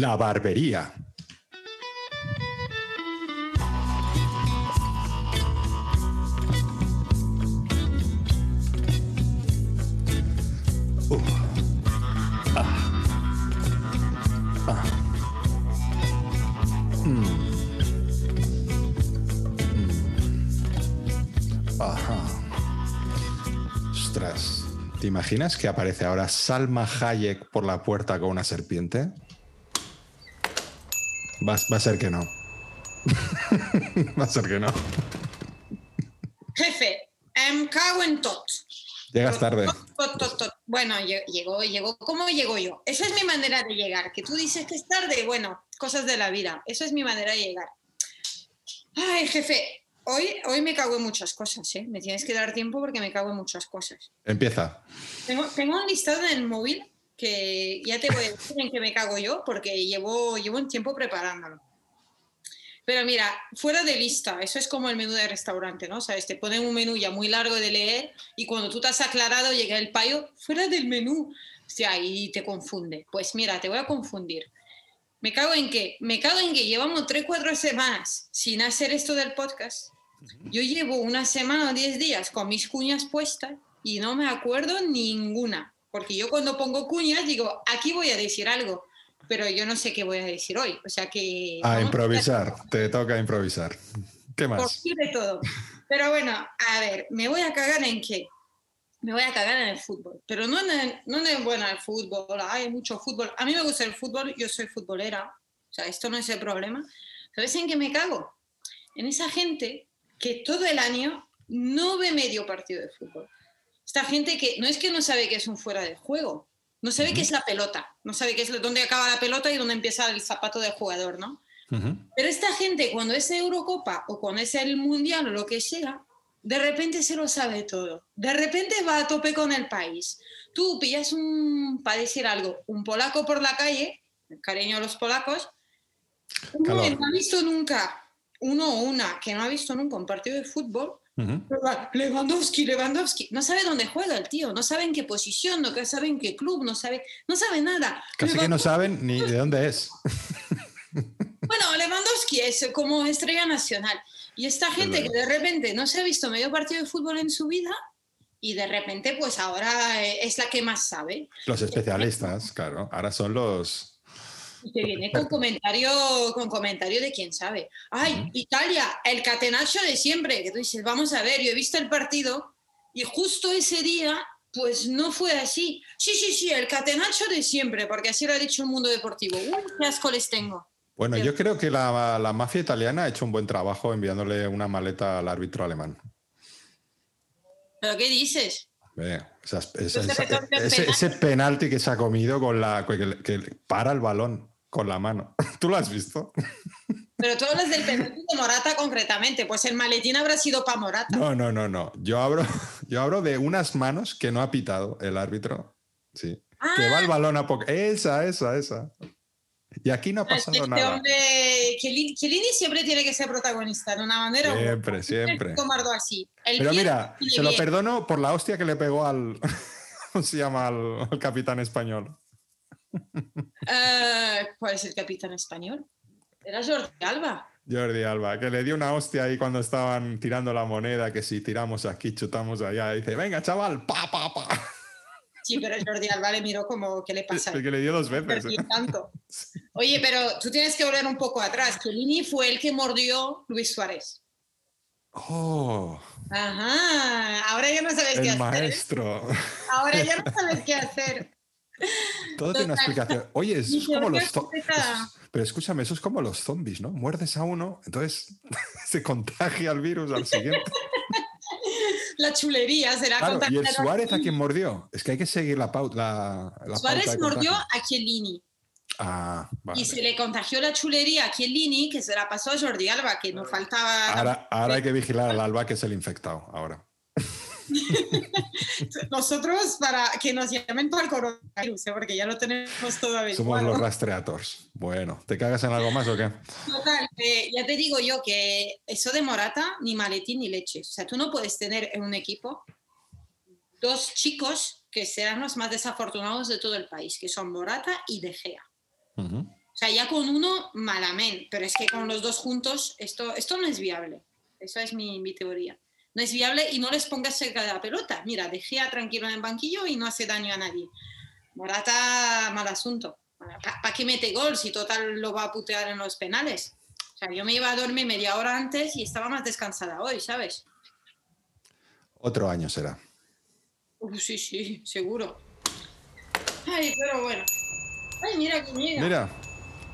La barbería. ¿Te imaginas que aparece ahora Salma Hayek por la puerta con una serpiente? Va, va a ser que no. va a ser que no. Jefe, em cago en tot. Llegas tarde. Tot, tot, tot, tot. Bueno, lle- llegó, llegó. ¿Cómo llego yo? Esa es mi manera de llegar. Que tú dices que es tarde, bueno, cosas de la vida. Eso es mi manera de llegar. Ay, jefe, hoy, hoy me cago en muchas cosas, ¿eh? Me tienes que dar tiempo porque me cago en muchas cosas. Empieza. Tengo, tengo un listado en el móvil que ya te voy a decir en qué me cago yo porque llevo, llevo un tiempo preparándolo. Pero mira, fuera de lista, eso es como el menú de restaurante, ¿no? Sabes, te ponen un menú ya muy largo de leer y cuando tú te has aclarado llega el payo fuera del menú. O sea, y te confunde. Pues mira, te voy a confundir. ¿Me cago en qué? Me cago en que llevamos 3, 4 semanas sin hacer esto del podcast. Yo llevo una semana o 10 días con mis cuñas puestas y no me acuerdo ninguna. Porque yo cuando pongo cuñas digo, aquí voy a decir algo, pero yo no sé qué voy a decir hoy. O sea que... A improvisar. Te toca improvisar. ¿Qué por más? de todo. Pero bueno, a ver, me voy a cagar en qué. Me voy a cagar en el fútbol. Pero no en el, no en el, bueno, el fútbol. Hay mucho fútbol. A mí me gusta el fútbol, yo soy futbolera. O sea, esto no es el problema. ¿Sabes en qué me cago? En esa gente que todo el año no ve medio partido de fútbol. Esta gente que no es que no sabe que es un fuera de juego, no sabe qué es la pelota, no sabe qué es dónde acaba la pelota y dónde empieza el zapato del jugador, ¿no? Pero esta gente, cuando es Eurocopa o cuando es el Mundial o lo que sea, de repente se lo sabe todo. De repente va a tope con el país. Tú pillas un, para decir algo, un polaco por la calle, cariño a los polacos, uno Calor. que no ha visto nunca, uno o una que no ha visto nunca un partido de fútbol, Lewandowski, Lewandowski, no sabe dónde juega el tío, no sabe en qué posición, no sabe en qué club, no sabe, no sabe nada. Casi que no saben ni de dónde es. Bueno, Lewandowski es como estrella nacional. Y esta gente que de repente no se ha visto medio partido de fútbol en su vida y de repente pues ahora eh, es la que más sabe. Los especialistas, claro. Ahora son los. Y te viene con comentario, con comentario de quién sabe. Ay, Italia, el catenaccio de siempre, que tú dices, vamos a ver, yo he visto el partido y justo ese día pues no fue así. Sí, sí, sí, el catenaccio de siempre, porque así lo ha dicho el mundo deportivo. Uy, qué asco les tengo. Bueno, yo creo que la, la mafia italiana ha hecho un buen trabajo enviándole una maleta al árbitro alemán. ¿Pero qué dices? Eh, esas- esas- Ese ese, penal. ese penalti que se ha comido con la que, que para el balón con la mano. ¿Tú lo has visto? Pero tú hablas del penalti de Morata concretamente, pues el maletín habrá sido para Morata. No, no, no, no. Yo hablo, yo hablo de unas manos que no ha pitado el árbitro. Sí. Que va el balón a poco. Esa, esa, esa. Y aquí no ha pasado este nada. hombre, Chiellini, Chiellini siempre tiene que ser protagonista de una manera u otra. Siempre, siempre. Tomarlo así. El Pero mira, se lo perdono por la hostia que le pegó al. ¿Cómo se llama? Al, al capitán español. Eh, ¿Cuál es el capitán español? Era Jordi Alba. Jordi Alba, que le dio una hostia ahí cuando estaban tirando la moneda, que si tiramos aquí, chutamos allá. Dice, venga, chaval, pa, pa, pa. Sí, pero Jordi Alba le miró como, ¿qué le pasa? El que le dio dos veces. Tanto. Oye, pero tú tienes que volver un poco atrás. Chiellini fue el que mordió Luis Suárez. Oh, Ajá, ahora ya no sabes qué el hacer. ¿eh? maestro. Ahora ya no sabes qué hacer. Todo tiene una explicación. Oye, eso es como "Qué los zo- complicada". es- Pero escúchame, eso es como los zombies, ¿no? Muerdes a uno, entonces se contagia el virus al siguiente. La chulería será Claro, ¿y el Suárez a quién mordió? Es que hay que seguir la pauta. La, la Suárez pauta mordió a Chiellini Ah, vale. y se le contagió la chulería a Chiellini que se la pasó a Jordi Alba, que no faltaba. Ahora, ahora hay que vigilar al Alba, que es el infectado. Ahora. Nosotros, para que nos llamen para el coronavirus, ¿eh? porque ya lo tenemos todo Somos los rastreators. Bueno, ¿te cagas en algo más o qué? Total, eh, ya te digo yo que eso de Morata, ni maletín ni leche. O sea, tú no puedes tener en un equipo dos chicos que serán los más desafortunados de todo el país, que son Morata y De Gea. O sea, ya con uno, malamente, pero es que con los dos juntos, esto, esto no es viable. Esa es mi, mi teoría. No es viable y no les pongas cerca de la pelota. Mira, dejé tranquilo en el banquillo y no hace daño a nadie. Morata, mal asunto. ¿Para qué mete gol si total lo va a putear en los penales? O sea, yo me iba a dormir media hora antes y estaba más descansada hoy, ¿sabes? Otro año será. sí, sí, seguro. Ay, pero bueno. Ay, mira que llega. Mira.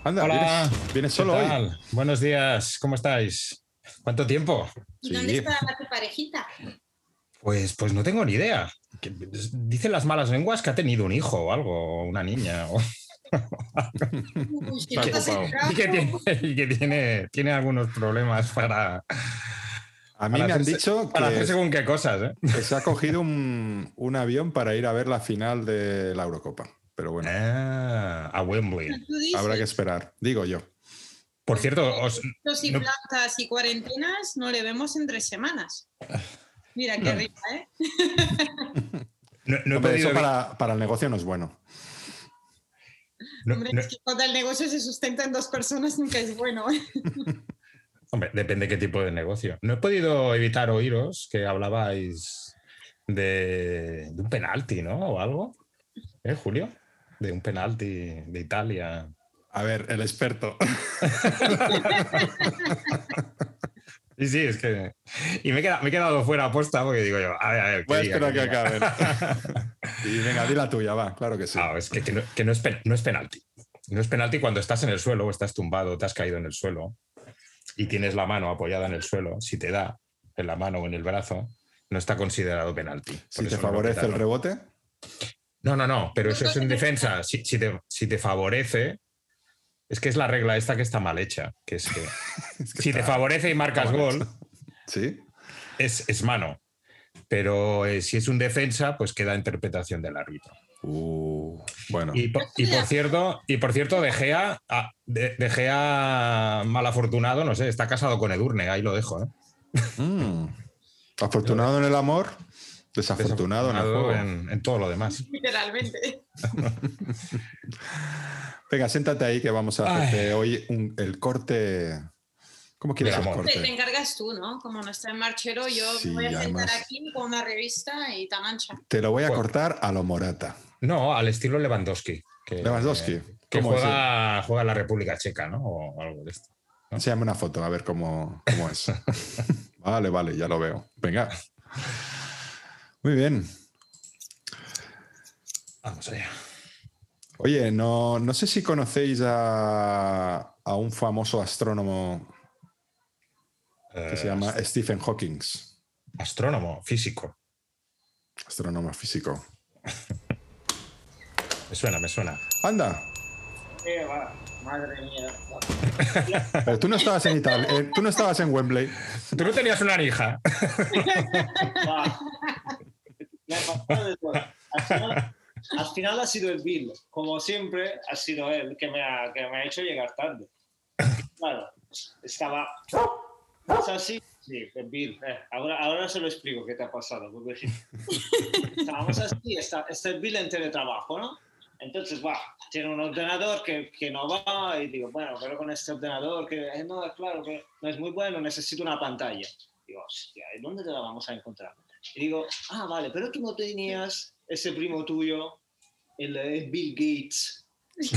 Anda, Hola. vienes, solo ¿Qué hoy. Buenos días, ¿cómo estáis? ¿Cuánto tiempo? ¿Y Sí. dónde está tu parejita? Pues, pues no tengo ni idea. Que- Dicen las malas lenguas que ha tenido un hijo o algo, o una niña, o- Uy, enterado. y que, tiene, y que tiene, tiene algunos problemas para, A mí para me han hacer- dicho para hacer que, según qué cosas. ¿eh? que se ha cogido un, un avión para ir a ver la final de la Eurocopa. Pero bueno, Ah, a Wembley. Habrá que esperar. Digo yo. Por cierto, os- y no- plantas y cuarentenas no le vemos en tres semanas. Mira qué No. rica, ¿eh? no, no he Hombre, podido eso para, para el negocio no es bueno. no- Hombre, no- es que cuando el negocio se sustenta en dos personas nunca es bueno. ¿eh? Hombre, depende qué tipo de negocio. No he podido evitar oíros que hablabais de, de un penalti, ¿no? O algo. ¿Eh, Julio? De un penalti de Italia. A ver, el experto. Sí, sí, es que. Y me he quedado, me he quedado fuera aposta porque digo yo, a ver, a ver. Voy a esperar que diga. acaben. Y venga, di la tuya, va, claro que sí. Ah, es que, que no, que no es, pen- no es penalti. No es penalti cuando estás en el suelo o estás tumbado, te has caído en el suelo y tienes la mano apoyada en el suelo. Si te da en la mano o en el brazo, no está considerado penalti. Por si te no favorece el rebote, No, no, no, pero eso es en defensa. Si, si te, si te favorece, es que es la regla esta que está mal hecha, que es que es que si te favorece y marcas gol. ¿Sí? es, es mano. Pero eh, si es un defensa, pues queda a interpretación del árbitro. Uh, bueno, Y por, y por cierto, y por cierto, De Gea, ah, De, De Gea mal afortunado, no sé, está casado con Edurne, ahí lo dejo. ¿eh? Mm. afortunado en el amor, desafortunado en el Desafortunado juego. en, en todo lo demás. Literalmente. Venga, siéntate ahí que vamos a Ay. hacerte hoy un- el corte. ¿Cómo quieres el amor. Te, te corte? encargas tú, ¿no? Como no está en marchero, yo Sí, me voy a sentar además. aquí con una revista y tan ancha. Te lo voy a Bueno. cortar a lo Morata. No, al estilo Lewandowski. Que, Lewandowski, Que ¿cómo es juega, juega en la República Checa, ¿no? O algo de esto. Enséñame una foto, a ver cómo, cómo es. vale, vale, ya lo veo. Venga. Muy bien. Vamos allá. Oye, no, no sé si conocéis a, a un famoso astrónomo que se Eh, llama Stephen Hawking. Astrónomo, físico. Astrónomo físico. Me suena, me suena. Anda, Eh, va, madre mía. pero tú no estabas en Italia, eh, tú no estabas en Wembley. Tú no tenías una hija. Al final, al final ha sido el Bill. Como siempre, ha sido él que me ha, que me ha hecho llegar tarde. Claro, estaba. ¿Es así? Sí, el Bill. Eh, ahora, ahora se lo explico qué te ha pasado. Porque. Estábamos así, está, está el Bill en teletrabajo, ¿no? Entonces, va, tiene un ordenador que, que no va y digo, bueno, pero con este ordenador que eh, no, claro que no es muy bueno, necesito una pantalla. Digo, hostia, ¿y dónde te la vamos a encontrar? Y digo, ah, vale, pero tú no tenías ese primo tuyo, el, el Bill Gates,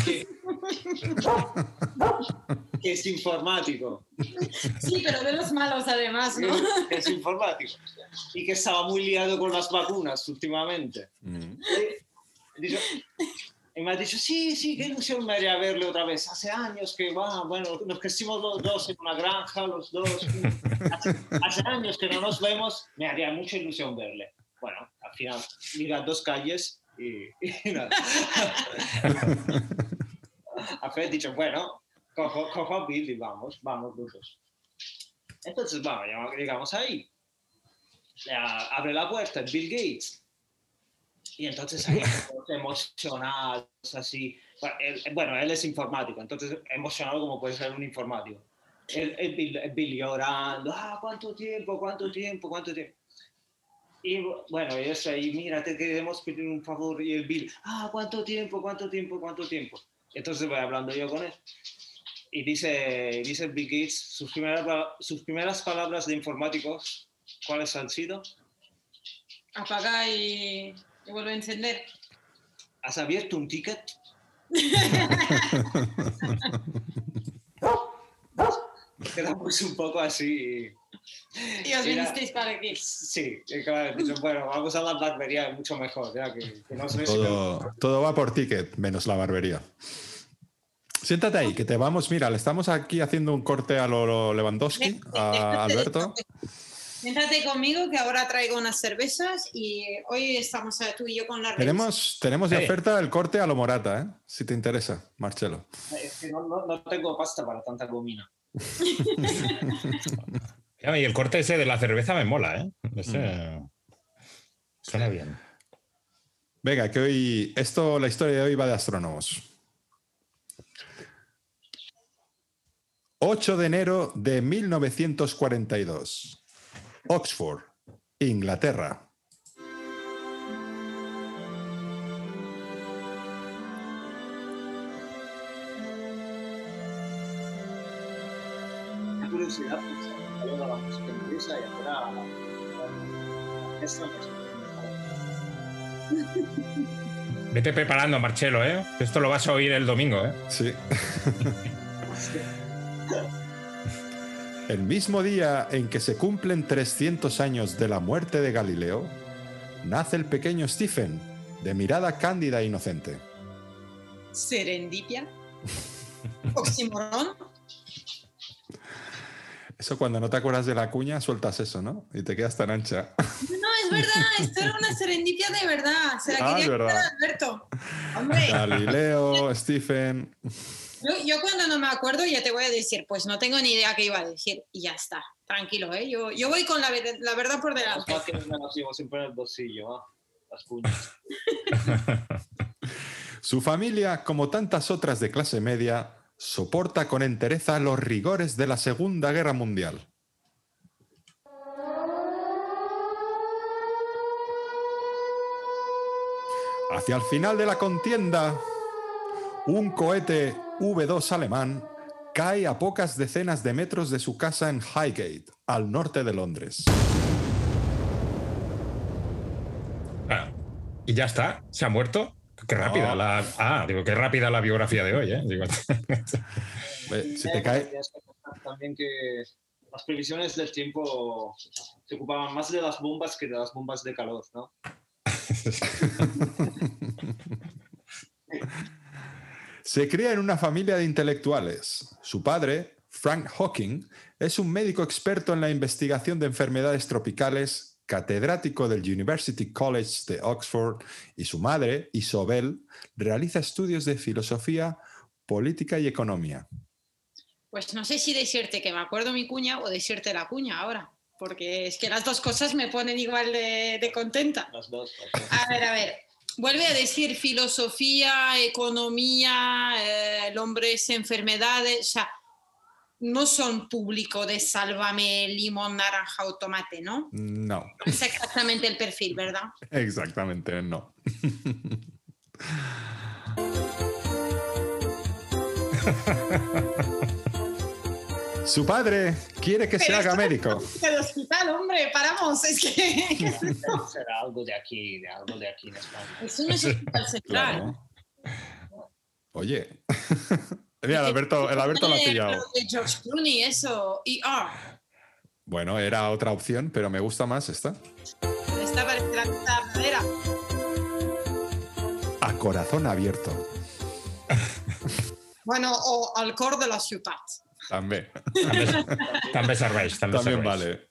que, que es informático. Sí, pero de los malos además, ¿no? es informático. Y que estaba muy liado con las vacunas últimamente. Mm. Y y me ha dicho, sí, sí, qué ilusión me haría verle otra vez. Hace años que, va, bueno, nos crecimos los dos en una granja, los dos. Hace, hace años que no nos vemos, me haría mucha ilusión verle. Bueno, al final, mira dos calles y, y nada. Al final he dicho, bueno, cojo, cojo a Bill y vamos, vamos dos. Entonces, vamos, ya llegamos ahí. Ya abre la puerta, es Bill Gates. Y entonces ahí emocionados, así. Bueno él, bueno, él es informático, entonces emocionado como puede ser un informático. El Bill, el Bill llorando, ah, cuánto tiempo, cuánto tiempo, cuánto tiempo. Y bueno, y eso ahí, mira, te queremos pedir un favor. Y el Bill, ah, cuánto tiempo, cuánto tiempo, cuánto tiempo. Entonces voy hablando yo con él. Y dice, dice Bill Gates, sus primeras, sus primeras palabras de informáticos, ¿cuáles han sido? Apaga y, y vuelve a encender. ¿Has abierto un ticket? Quedamos un poco así. Y os vinisteis para aquí. Sí, claro, dicho, bueno, vamos a la barbería, mucho mejor, ya que, que no Todo, todo va por ticket, menos la barbería. Siéntate ahí, que te vamos. Mira, le estamos aquí haciendo un corte a lo lo Lewandowski, a Alberto. Siéntate conmigo que ahora traigo unas cervezas y hoy estamos eh, tú y yo con la Tenemos, tenemos de Sí. oferta el corte a lo Morata, ¿eh? si te interesa, Marcelo. Es que no, no- no tengo pasta para tanta gomina. Y el corte ese de la cerveza me mola, ¿eh? Ese- Suena bien. Venga, que hoy, esto, la historia de hoy va de astrónomos. 8 de enero de 1942. Oxford, Inglaterra. Curiosidad, la música y ahora la orquesta no se Vete preparando, Marcelo, ¿eh? Que Esto lo vas a oír el domingo, ¿eh? Sí. El mismo día en que se cumplen 300 años de la muerte de Galileo, nace el pequeño Stephen, de mirada cándida e inocente. Serendipia. Oximorón. Eso cuando no te acuerdas de la cuña, sueltas eso, ¿no? Y te quedas tan ancha. No, es verdad, esto era una serendipia de verdad. Se la Ah, quería quitar a Alberto. Hombre, Galileo, Stephen. yo, yo cuando no me acuerdo ya te voy a decir, pues no tengo ni idea qué iba a decir y ya está. Tranquilo, ¿eh? Yo, yo voy con la, ver- la verdad por delante. Que las llevo siempre en el bolsillo, ¿ah? las cuñas. Su familia, como tantas otras de clase media, soporta con entereza los rigores de la Segunda Guerra Mundial. Hacia el final de la contienda, un cohete V2 alemán cae a pocas decenas de metros de su casa en Highgate, al norte de Londres. Ah, y ya está, se ha muerto. Qué rápida No. la. Ah, digo, qué rápida la biografía de hoy, ¿eh? Digo, Eh, Si te cae, También que las previsiones del tiempo se ocupaban más de las bombas que de las bombas de calor, ¿no? Se cría en una familia de intelectuales. Su padre, Frank Hawking, es un médico experto en la investigación de enfermedades tropicales, catedrático del University College de Oxford, y su madre, Isobel, realiza estudios de filosofía, política y economía. Pues no sé si decirte que me acuerdo mi cuña o decirte la cuña ahora. Porque es que las dos cosas me ponen igual de, de contenta. Las dos. las dos. A ver, a ver. Vuelve a decir filosofía, economía, eh, el hombre es enfermedades. O sea, no son público de sálvame, limón, naranja o tomate, ¿no? No, Es exactamente el perfil, ¿verdad? exactamente no. Su padre quiere que se Pero haga esto- médico. El hospital, hombre, paramos. Es que Será algo de aquí, de algo de aquí en España. eso no es hospital central. Claro. Oye. Mira, el Alberto, el Alberto lo ha pillado. de George Clooney, eso. Y ah, Bueno, era otra opción, pero me gusta más esta. esta parece la cosa madera. A corazón abierto. Bueno, o al cor de la ciudad. También. També, també serveix, també, También serveix. vale.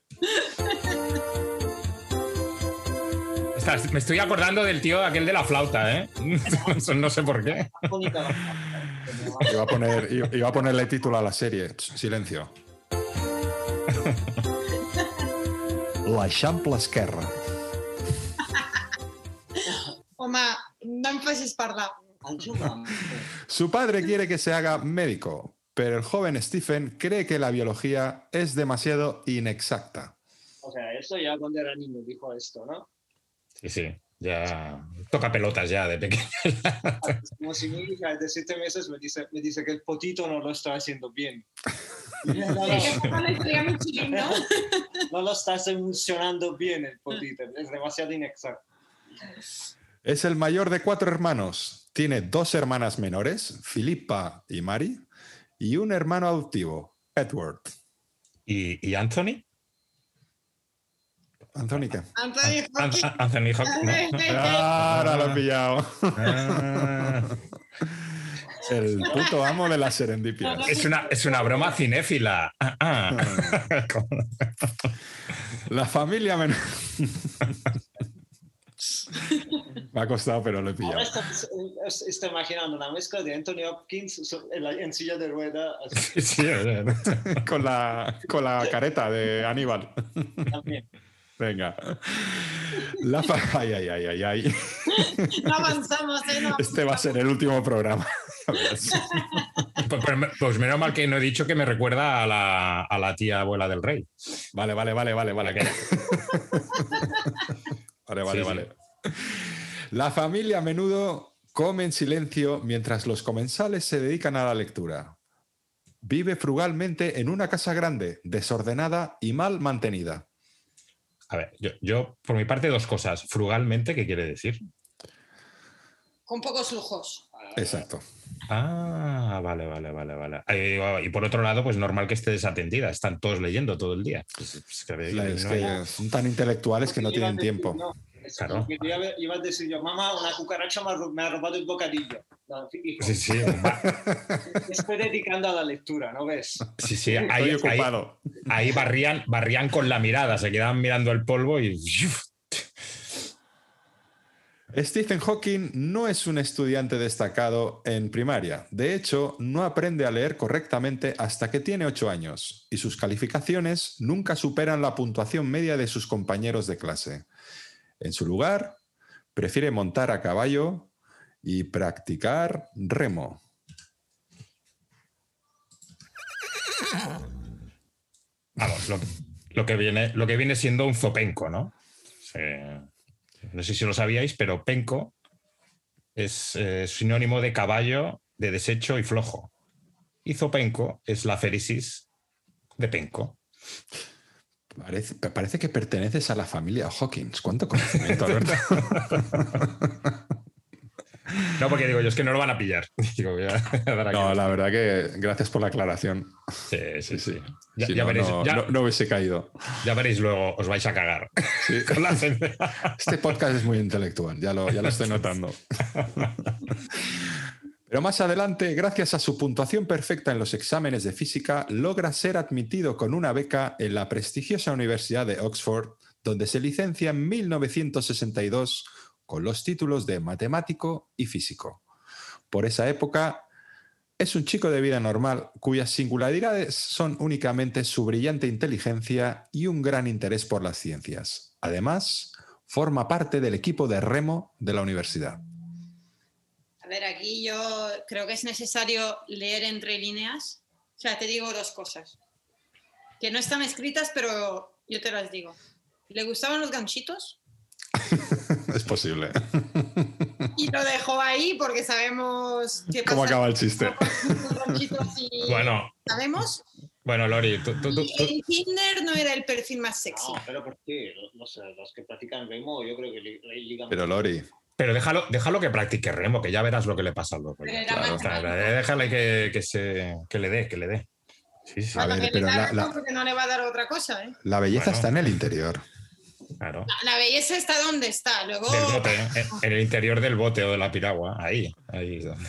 Estás- me estoy acordando del tío aquel de la flauta, ¿eh? no sé por qué. Iba a, poner, iba a ponerle título a la serie. Silencio. L'Eixample Esquerra. Home, no em facis parlar. Ayuda. Su padre quiere que se haga médico, pero el joven Stephen cree que la biología es demasiado inexacta. O sea, eso ya cuando era niño dijo esto, ¿no? Sí, sí. Ya toca pelotas ya de pequeño. Como si mi hija de siete meses me dice, me dice que el potito no lo está haciendo bien. No, no, ¿no? no lo estás emocionando bien el potito, es demasiado inexacto. Es el mayor de cuatro hermanos. Tiene dos hermanas menores, Filipa y Mari, y un hermano adoptivo, Edward. ¿Y, y Anthony? Anthony, ¿qué? Anthony An- Hopkins. An- Anthony Hopkins. ¿no? Ahora lo he pillado. Ah, El puto amo de las serendipias. es, una, es una broma cinéfila. Ah, ah. La familia men- Me ha costado, pero lo he Ahora pillado. está, es- está imaginando una mezcla de Anthony Hopkins en, la- en silla de rueda así Sí, sea, Con la, con la careta de Aníbal. también. Venga. La fa- Ay, ay, ay, ay, ay. No avanzamos, ¿eh? No Este va a ser el último programa. Pues, pues- pues menos mal que no he dicho que me recuerda a la, a la tía abuela del rey. Vale, vale, vale, vale, vale. Que- Vale, vale, Sí, sí. vale. La familia a menudo come en silencio mientras los comensales se dedican a la lectura. Vive frugalmente en una casa grande, desordenada y mal mantenida. A ver, yo, yo, por mi parte, dos cosas. Frugalmente, ¿qué quiere decir? Con pocos lujos. Exacto. Ah, vale, vale, vale, vale. Eh, Y por otro lado, pues normal que esté desatendida. Están todos leyendo todo el día. Pues, pues, que- La- es no que son tan intelectuales que no tienen decir, tiempo. no, Claro. que iba, a- iba a decir yo, mamá, una cucaracha me ha, robado el bocadillo. No, hijo, Sí, sí, estoy dedicando a la lectura, ¿no ves? sí, sí, ahí, ahí, ocupado. ahí barrían, barrían con la mirada, se quedaban mirando el polvo y Stephen Hawking no es un estudiante destacado en primaria. De hecho, no aprende a leer correctamente hasta que tiene ocho años y sus calificaciones nunca superan la puntuación media de sus compañeros de clase. En su lugar, prefiere montar a caballo y practicar remo. Vamos, lo, que viene, lo que viene siendo un zopenco, ¿no? Eh, no sé si lo sabíais, pero penco es eh, sinónimo de caballo, de desecho y flojo. Y zopenco es la féresis de penco. Parece, parece que perteneces a la familia Hawkins. ¿Cuánto conocimiento, Alberto? No, porque digo yo, es que no lo van a pillar. Digo, voy a dar aquí. No, la verdad que gracias por la aclaración. Sí, sí, sí. Ya, Si ya no, veréis, no- ya- no- no hubiese caído. ya veréis luego, os vais a cagar. Sí. Con la. Este podcast es muy intelectual, ya lo, ya lo estoy notando. Pero más adelante, gracias a su puntuación perfecta en los exámenes de física, logra ser admitido con una beca en la prestigiosa Universidad de Oxford, donde se licencia en 1962 con los títulos de matemático y físico. Por esa época, es un chico de vida normal cuyas singularidades son únicamente su brillante inteligencia y un gran interés por las ciencias. Además, forma parte del equipo de remo de la universidad. A ver, aquí yo creo que es necesario leer entre líneas. O sea, te digo dos cosas. Que no están escritas, pero yo te las digo. ¿Le gustaban los ganchitos? es posible. Y lo dejó ahí porque sabemos qué pasa. ¿Cómo acaba el chiste? Bueno, ¿Sabemos? bueno, Lori, tú, tú- tú- Y tú- en Kinder no era el perfil más sexy. No, pero ¿por qué? Los, los- los que practican remo, yo creo que li- li- ligan. Pero Lori, pero déjalo, déjalo que practique remo, que ya verás lo que le pasa al loco. Claro, o sea, déjale que, que se, que le dé, que le dé. Sí, sí, A ver, pero la- la- porque no le va a dar otra cosa, ¿eh? la belleza Bueno. está en el interior. Claro. La belleza está donde está. Luego, Del bote, en- en el interior del bote o de la piragua, ahí, ahí. es donde-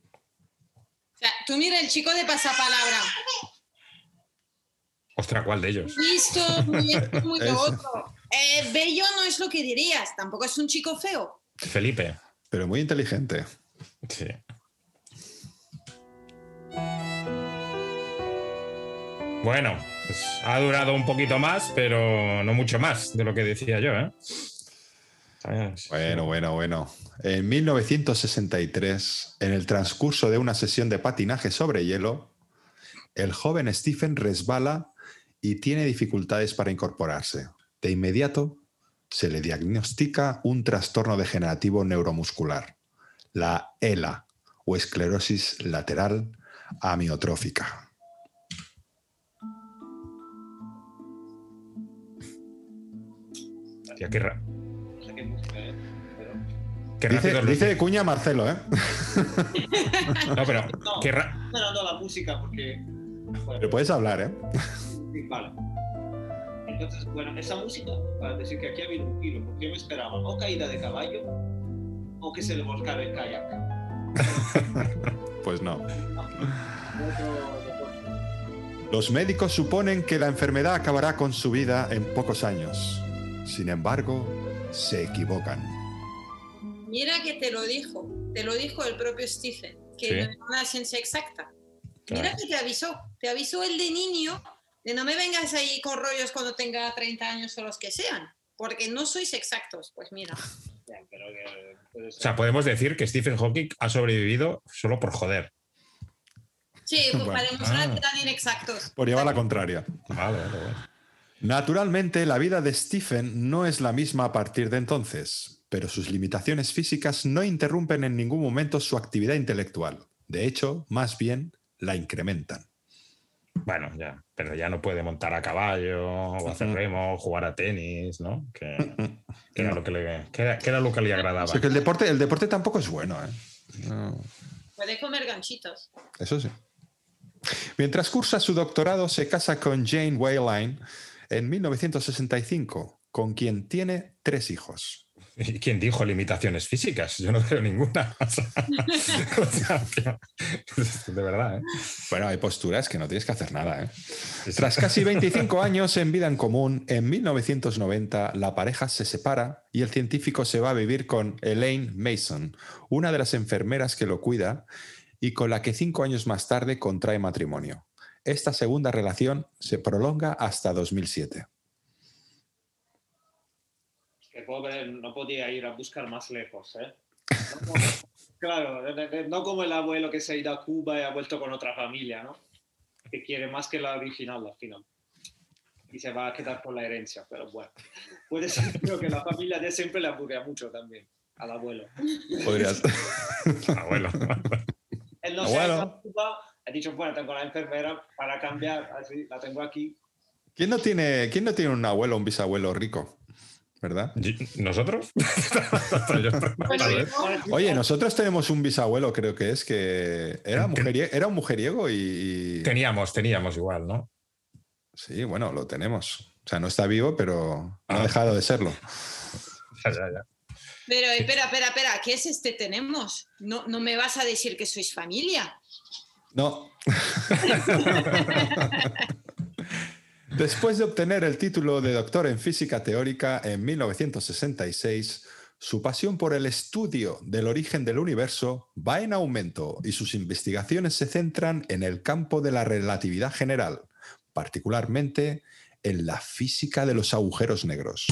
o sea, tú mira el chico de pasapalabra. Ostras, ¿cuál de ellos? Listo, muy muy otro. Eh, bello no es lo que dirías. Tampoco es un chico feo. Felipe. Pero muy inteligente. Sí. Bueno, pues ha durado un poquito más, pero no mucho más de lo que decía yo, ¿eh? Bueno, bueno, bueno. En 1963, en el transcurso de una sesión de patinaje sobre hielo, el joven Stephen resbala y tiene dificultades para incorporarse. De inmediato, se le diagnostica un trastorno degenerativo neuromuscular, la ELA, o esclerosis lateral amiotrófica. Tía, qué, ra- No sé qué música es, pero... qué Dice, de cuña Marcelo, ¿eh? No, pero No. qué ra- No, no, la música porque... Bueno, Pero puedes hablar, ¿eh? sí, vale. Entonces, bueno, esa música, para decir que aquí ha habido un giro, porque yo me esperaba o caída de caballo o que se le volcara el kayak. Pues no. Los médicos suponen que la enfermedad acabará con su vida en pocos años. Sin embargo, se equivocan. Mira que te lo dijo, te lo dijo el propio Stephen, que Sí. no es una ciencia exacta. Mira que te avisó, te avisó el de niño de no me vengas ahí con rollos cuando tenga 30 años o los que sean, porque no sois exactos. Pues mira, O sea, podemos decir que Stephen Hawking ha sobrevivido solo por joder. sí, pues Bueno. para demostrar Ah. que eran inexactos. Por llevar la contraria. Vale, vale, vale. Naturalmente, la vida de Stephen no es la misma a partir de entonces, pero sus limitaciones físicas no interrumpen en ningún momento su actividad intelectual. De hecho, más bien la incrementan. Bueno, ya, pero ya no puede montar a caballo, o hacer remo, jugar a tenis, ¿no? Que, que era, No. lo que le, que era, que era lo que le agradaba. O sea que el deporte, el deporte tampoco es bueno, ¿eh? No, Puede comer ganchitos. eso sí. Mientras cursa su doctorado, se casa con Jane Wayline en 1965, con quien tiene tres hijos. ¿Y quién dijo limitaciones físicas? Yo no veo ninguna. O sea, o sea, que- de verdad, ¿eh? Bueno, hay posturas que no tienes que hacer nada, ¿eh? Sí, sí. Tras casi 25 años en vida en común, en 1990 la pareja se separa y el científico se va a vivir con Elaine Mason, una de las enfermeras que lo cuida y con la que cinco años más tarde contrae matrimonio. Esta segunda relación se prolonga hasta 2007. Que pobre no podía ir a buscar más lejos, ¿eh? No claro, no como el abuelo que se ha ido a Cuba y ha vuelto con otra familia, ¿no? Que quiere más que la original al final. Y se va a quedar con la herencia, pero bueno. Puede ser creo que la familia de siempre le aburría mucho también al abuelo. Podrías- Abuelo. Él no se ha ido Abuelo. a Cuba, ha dicho, bueno, tengo la enfermera para cambiar, así, la tengo aquí. ¿Quién, no tiene, ¿Quién no tiene un abuelo o un bisabuelo rico? ¿Verdad? ¿Nosotros? ¿no? Oye, nosotros tenemos un bisabuelo, creo que es, que era, mujerie- era un mujeriego y, y- Teníamos, teníamos igual, ¿no? Sí, bueno, lo tenemos. O sea, no está vivo, pero ha Ah. dejado de serlo. Ya, ya, ya. Pero espera, espera, espera, ¿qué es este tenemos? No, no me vas a decir que sois familia. No. Después de obtener el título de doctor en física teórica en 1966, su pasión por el estudio del origen del universo va en aumento y sus investigaciones se centran en el campo de la relatividad general, particularmente en la física de los agujeros negros.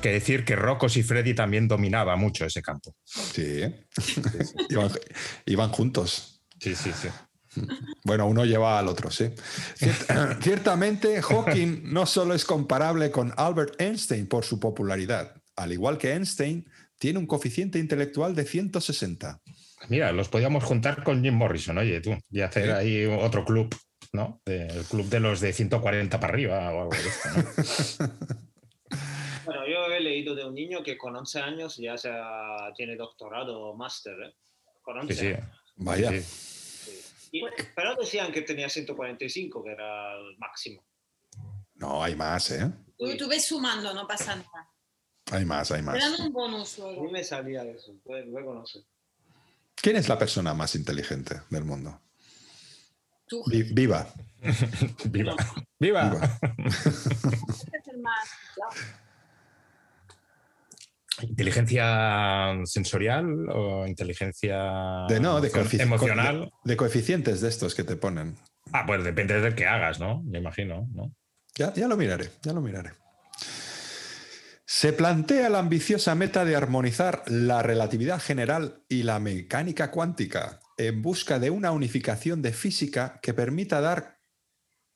Que decir que Rocos y Freddy también dominaba mucho ese campo. Sí, iban, iban juntos. Sí, sí, sí. Bueno, uno lleva al otro, sí. Ciert- Ciertamente, Hawking no solo es comparable con Albert Einstein por su popularidad. Al igual que Einstein, tiene un coeficiente intelectual de 160. Mira, los podíamos juntar con Jim Morrison, oye, tú, y hacer Sí. ahí otro club, ¿no? El club de los de 140 para arriba o algo de esto, ¿no? Bueno, yo he leído de un niño que con 11 años ya se ha- tiene doctorado o máster, ¿eh? Con 11 Sí, sí. años. Vaya. Sí. sí. Y- pero decían que tenía 145, que era el máximo. No, hay más, ¿eh? Tú, tú ves sumando, no pasa nada. Hay más, hay Te más. dan un bonus A mí luego. me salía eso, pues, luego no sé. ¿Quién es la persona más inteligente del mundo? Tú Vi- Viva. ¡Viva! ¡Viva! Viva. ¿Inteligencia sensorial o inteligencia De, no, de, emocional? de- de coeficientes de estos que te ponen. Ah, pues depende del que hagas, ¿no? Me imagino, ¿no? Ya, ya lo miraré, ya lo miraré. Se plantea la ambiciosa meta de armonizar la relatividad general y la mecánica cuántica. en busca de una unificación de física que permita dar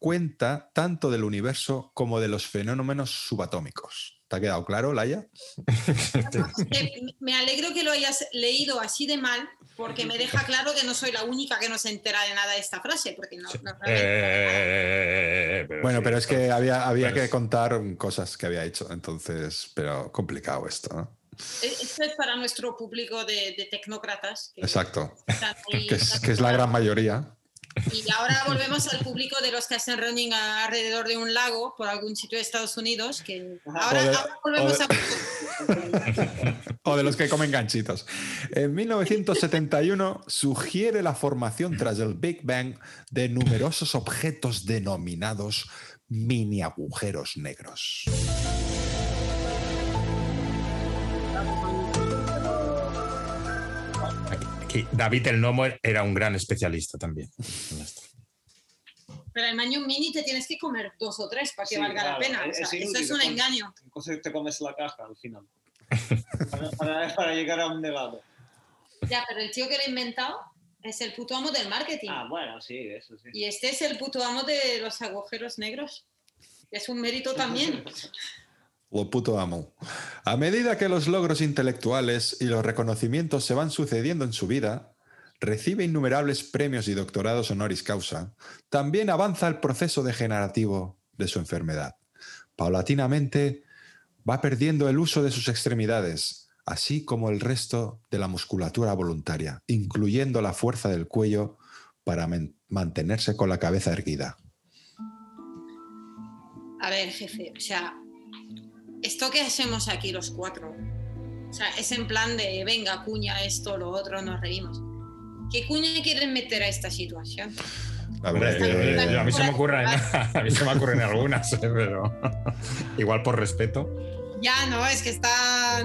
cuenta tanto del universo como de los fenómenos subatómicos. ¿Te ha quedado claro, Laia? Eh, Me alegro que lo hayas leído así de mal, porque me deja claro que no soy la única que no se entera de nada de esta frase, porque no, no- Eh, Bueno, sí, pero es que había, había Pues- que contar cosas que había hecho, entonces, pero complicado esto, ¿no? Eh, Esto es para nuestro público de, de tecnócratas. que Exacto, es, que es la gran mayoría. Y ahora volvemos al público de los que hacen running alrededor de un lago por algún sitio de Estados Unidos, que ahora, de- volvemos o a... O de los que comen ganchitos. En 1971 sugiere la formación tras el Big Bang de numerosos objetos denominados mini agujeros negros. Aquí, David el Nomo era un gran especialista también. Pero el Magnum Mini te tienes que comer dos o tres para que Sí, valga la claro, pena. O es- sea, es eso es un con- engaño. Entonces te comes la caja al final. Para, para- para llegar a un helado. Ya, pero el tío que lo ha inventado es el puto amo del marketing. Ah, bueno, sí, eso sí. Y este es el puto amo de los agujeros negros. Es un mérito también. Lo puto amo. A medida que los logros intelectuales y los reconocimientos se van sucediendo en su vida, recibe innumerables premios y doctorados honoris causa, también avanza el proceso degenerativo de su enfermedad. Paulatinamente va perdiendo el uso de sus extremidades, así como el resto de la musculatura voluntaria, incluyendo la fuerza del cuello para mantenerse con la cabeza erguida. A ver, jefe, o sea, esto que hacemos aquí los cuatro, o sea, es en plan de, venga, cuña, esto, lo otro, nos reímos. ¿Qué cuña quieren meter a esta situación? Es que- yo- yo- a, mí se me ocurren, a mí se me ocurren algunas, ¿eh? pero igual por respeto. Ya, no, es que está...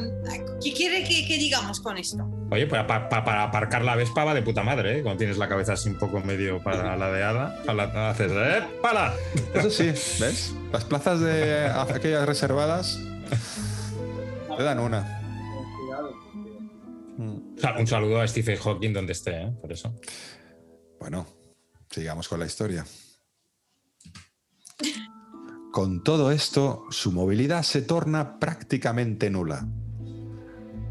¿Qué quiere que, que digamos con esto? Oye, pues pa- pa- para aparcar la Vespa va de puta madre, ¿eh? Cuando tienes la cabeza así un poco medio para ladeada, la- haces ¡eh, pala! Eso sí, ¿ves? Las plazas de aquellas reservadas te dan una. Un saludo a Stephen Hawking donde esté, ¿eh? Por eso. Bueno, sigamos con la historia. Con todo esto, su movilidad se torna prácticamente nula.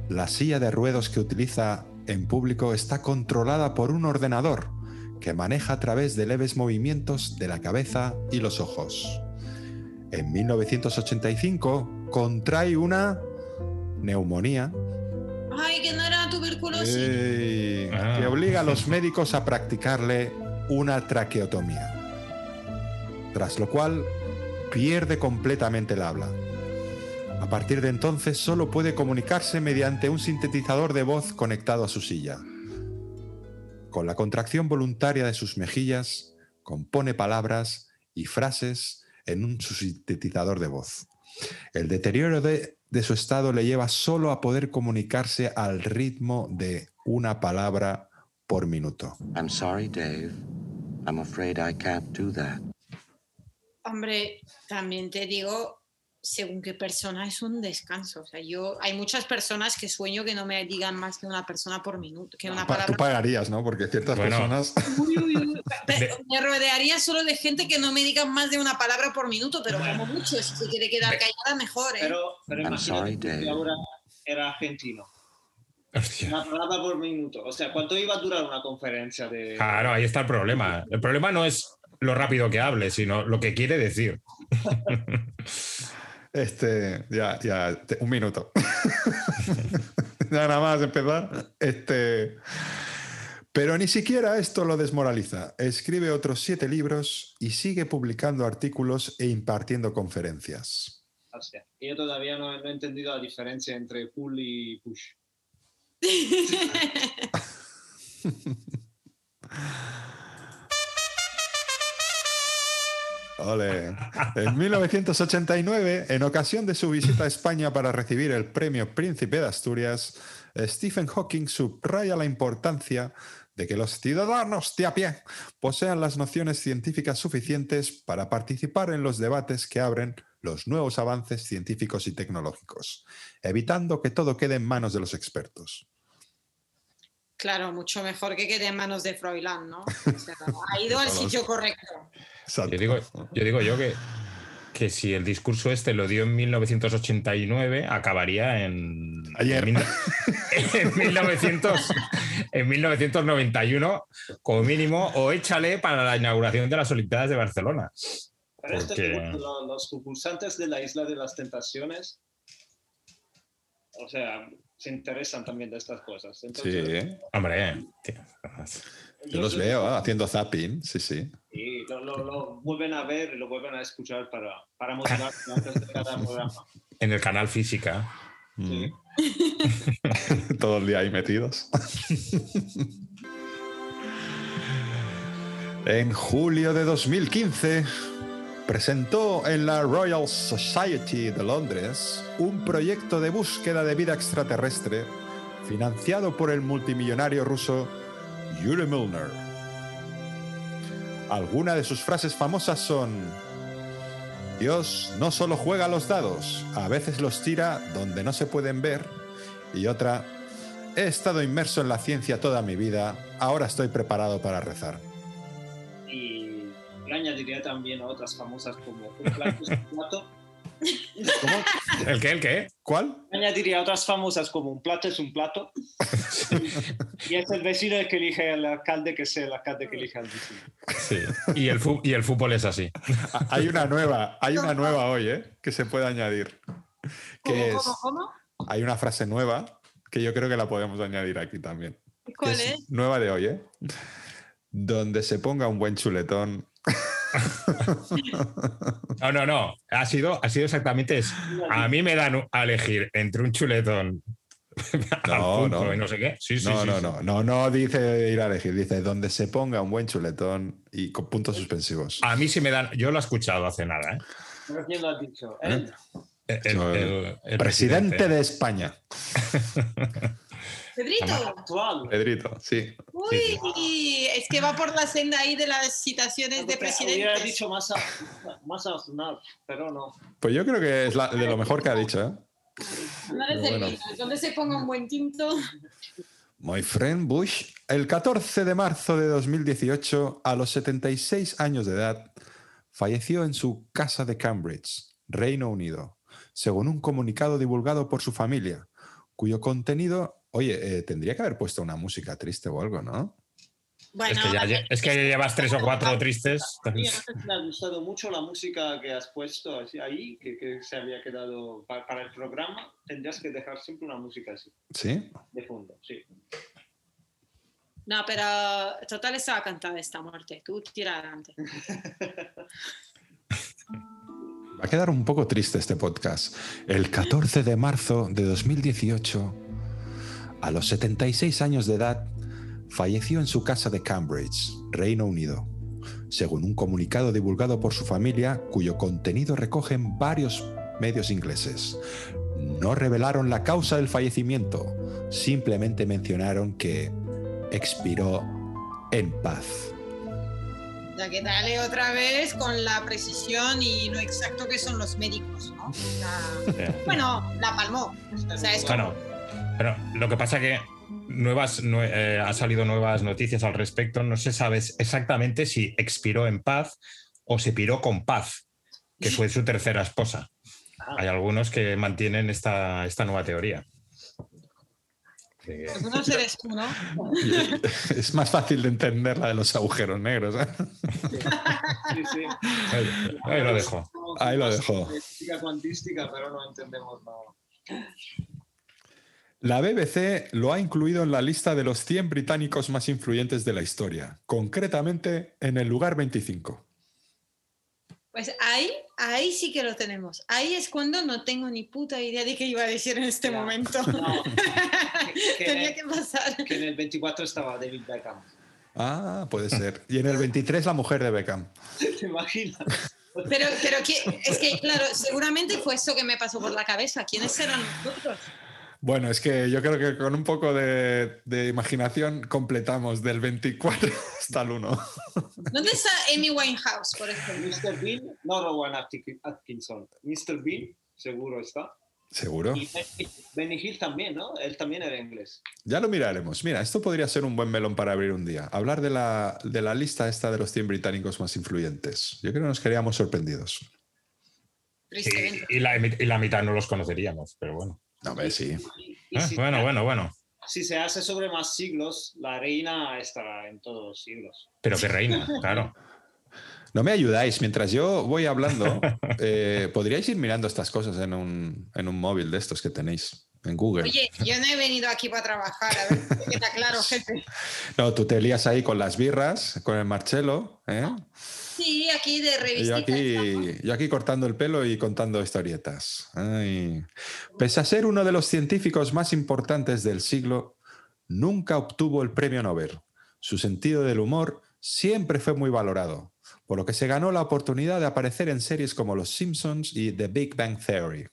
La silla de ruedos que utiliza en público está controlada por un ordenador que maneja a través de leves movimientos de la cabeza y los ojos. En 1985 contrae una neumonía Ay, que no era tuberculosis. Ey, Ah. que obliga a los médicos a practicarle una traqueotomía. Tras lo cual pierde completamente el habla. A partir de entonces solo puede comunicarse mediante un sintetizador de voz conectado a su silla. Con la contracción voluntaria de sus mejillas, compone palabras y frases en un sintetizador de voz. El deterioro de, de su estado le lleva solo a poder comunicarse al ritmo de una palabra por minuto. I'm sorry, Dave. I'm afraid I can't do that. Hombre, también te digo, según qué persona es un descanso. O sea, yo, hay muchas personas que sueño que no me digan más que una persona por minuto, que una Pa- Tú palabra. pagarías, ¿no? Porque ciertas Bueno. personas... Uy, uy, uy. Pe- De- Me rodearía solo de gente que no me digan más de una palabra por minuto, pero como mucho, si se quiere quedar callada, mejor. ¿eh? Pero, pero I'm imagínate sorry, que ahora era argentino. Hostia. Una palabra por minuto. O sea, ¿cuánto iba a durar una conferencia de. Claro, ahí está el problema. El problema no es lo rápido que hable, sino lo que quiere decir. Este, ya, ya, un minuto. ya nada más empezar. Este, pero ni siquiera esto lo desmoraliza. Escribe otros siete libros y sigue publicando artículos e impartiendo conferencias. Hostia, Yo todavía no, no he entendido la diferencia entre pull y push. En 1989, en ocasión de su visita a España para recibir el premio Príncipe de Asturias, Stephen Hawking subraya la importancia de que los ciudadanos de a pie posean las nociones científicas suficientes para participar en los debates que abren los nuevos avances científicos y tecnológicos, evitando que todo quede en manos de los expertos. Claro, mucho mejor que quede en manos de Froilán, ¿no? O sea, ha ido al sitio correcto. Exacto. Yo digo yo, digo yo que, que si el discurso este lo dio en 1989, acabaría en. Ayer. En, mil- en 1900, en 1991, como mínimo, o échale para la inauguración de las Olimpiadas de Barcelona. Pero esto Porque- que lo- los concursantes de la Isla de las Tentaciones, o sea, se interesan también de estas cosas. Sí, Hombre, tío, yo los veo ¿eh? haciendo zapping, sí, sí. Y lo, lo- lo vuelven a ver y lo vuelven a escuchar para, para motivarse antes de cada programa. en el canal Física. Mm. Todo el día ahí metidos. en julio de 2015 presentó en la Royal Society de Londres un proyecto de búsqueda de vida extraterrestre financiado por el multimillonario ruso Yuri Milner. Algunas de sus frases famosas son Dios no solo juega los dados, a veces los tira donde no se pueden ver. Y otra, he estado inmerso en la ciencia toda mi vida, ahora estoy preparado para rezar. Añadiría también a otras famosas como un plato es un plato. ¿Cómo? ¿El qué? ¿El qué? ¿Cuál? Añadiría a otras famosas como un plato es un plato. y es el vecino el que elige al alcalde que es el alcalde que elige al vecino. Sí. Y el, y el fútbol es así. Ah, Hay una nueva, hay una nueva hoy, ¿eh? Que se puede añadir. Que ¿Cómo, es, cómo, cómo? hay una frase nueva que yo creo que la podemos añadir aquí también. ¿Cuál es es? Nueva de hoy, ¿eh? Donde se ponga un buen chuletón. No, no, no. Ha sido, ha sido exactamente eso. A mí me dan a elegir entre un chuletón No, punto no. y no sé qué. Sí, sí, no, sí, no, sí. no, no, no dice ir a elegir, dice donde se ponga un buen chuletón y con puntos suspensivos. A mí sí me dan. Yo lo he escuchado hace nada, ¿eh? Pero ¿Quién lo ha dicho? Él. El, el- el- el presidente de España, Pedrito. Actual. Pedrito, sí. Uy, es que va por la senda ahí de las citaciones de Hubiera presidentes. dicho más, a- más Aznar, pero no. Pues yo creo que es la- de lo mejor que ha dicho. ¿eh? No bueno. Donde se ponga un buen tinto. My friend Bush, el 14 de marzo de 2018, a los 76 años de edad, falleció en su casa de Cambridge, Reino Unido, según un comunicado divulgado por su familia, cuyo contenido, oye, eh, tendría que haber puesto una música triste o algo, ¿no? Bueno, Es que, ya, lle- es que ya llevas tres o cuatro tristes. A mí me ha gustado mucho la música que has puesto así ahí, que, que se había quedado pa- para, el programa. Tendrías que dejar siempre una música así, ¿Sí? de fondo, sí. no, pero total estaba cantada esta muerte. Tú tira adelante. Va a quedar un poco triste este podcast. El 14 de marzo de 2018, a los 76 años de edad, falleció en su casa de Cambridge, Reino Unido, según un comunicado divulgado por su familia cuyo contenido recogen varios medios ingleses. No revelaron la causa del fallecimiento, simplemente mencionaron que expiró en paz. Ya que dale otra vez con la precisión y lo exacto que son los médicos, ¿no? La- bueno, la palmó. O sea, es como- Bueno, pero lo que pasa que nuevas, nue- eh, ha salido nuevas noticias al respecto. No se sabe exactamente si expiró en paz o se piró con paz, que fue su tercera esposa. Hay algunos que mantienen esta, esta nueva teoría. Que- Pues no eres tú, ¿no? Es más fácil de entender la de los agujeros negros. ¿eh? Sí, sí. Ahí, ahí lo dejo. Ahí lo dejo. Cuantística, pero no entendemos nada. La BBC lo ha incluido en la lista de los 100 británicos más influyentes de la historia, concretamente en el lugar 25. Pues ahí, ahí sí que lo tenemos. Ahí es cuando no tengo ni puta idea de qué iba a decir en este Ya. momento. No, que- Tenía que pasar. que en el 24 estaba David Beckham. Ah, puede ser. Y en el 23 la mujer de Beckham. ¿Te imaginas? Pero, pero que, es que, claro, seguramente fue eso que me pasó por la cabeza. ¿Quiénes eran nosotros? Bueno, es que yo creo que con un poco de, de imaginación completamos del 24 hasta el 1. ¿Dónde está Amy Winehouse, por ejemplo? Mr. Bean, no Rowan Atkin- Atkinson. Mr. Bean, seguro está. Seguro. Y Benny Hill también, ¿no? Él también era inglés. Ya lo miraremos. Mira, esto podría ser un buen melón para abrir un día. Hablar de la, de la lista esta de los 100 británicos más influyentes. Yo creo que nos quedaríamos sorprendidos. Sí, Tristemente. y, la, y la mitad no los conoceríamos, pero bueno. No, hombre, sí. Y Eh, si, Bueno, bueno, bueno. si se hace sobre más siglos, la reina estará en todos los siglos. Pero que reina, claro. No me ayudáis. Mientras yo voy hablando, eh, podríais ir mirando estas cosas en un, en un móvil de estos que tenéis en Google. Oye, yo no he venido aquí para trabajar, a ver si queda claro, jefe. No, tú te lías ahí con las birras, con el Marcelo, ¿eh? Sí, aquí de Y yo aquí, yo aquí cortando el pelo y contando historietas. Ay. Pese a ser uno de los científicos más importantes del siglo, nunca obtuvo el premio Nobel. Su sentido del humor siempre fue muy valorado, por lo que se ganó la oportunidad de aparecer en series como Los Simpsons y The Big Bang Theory.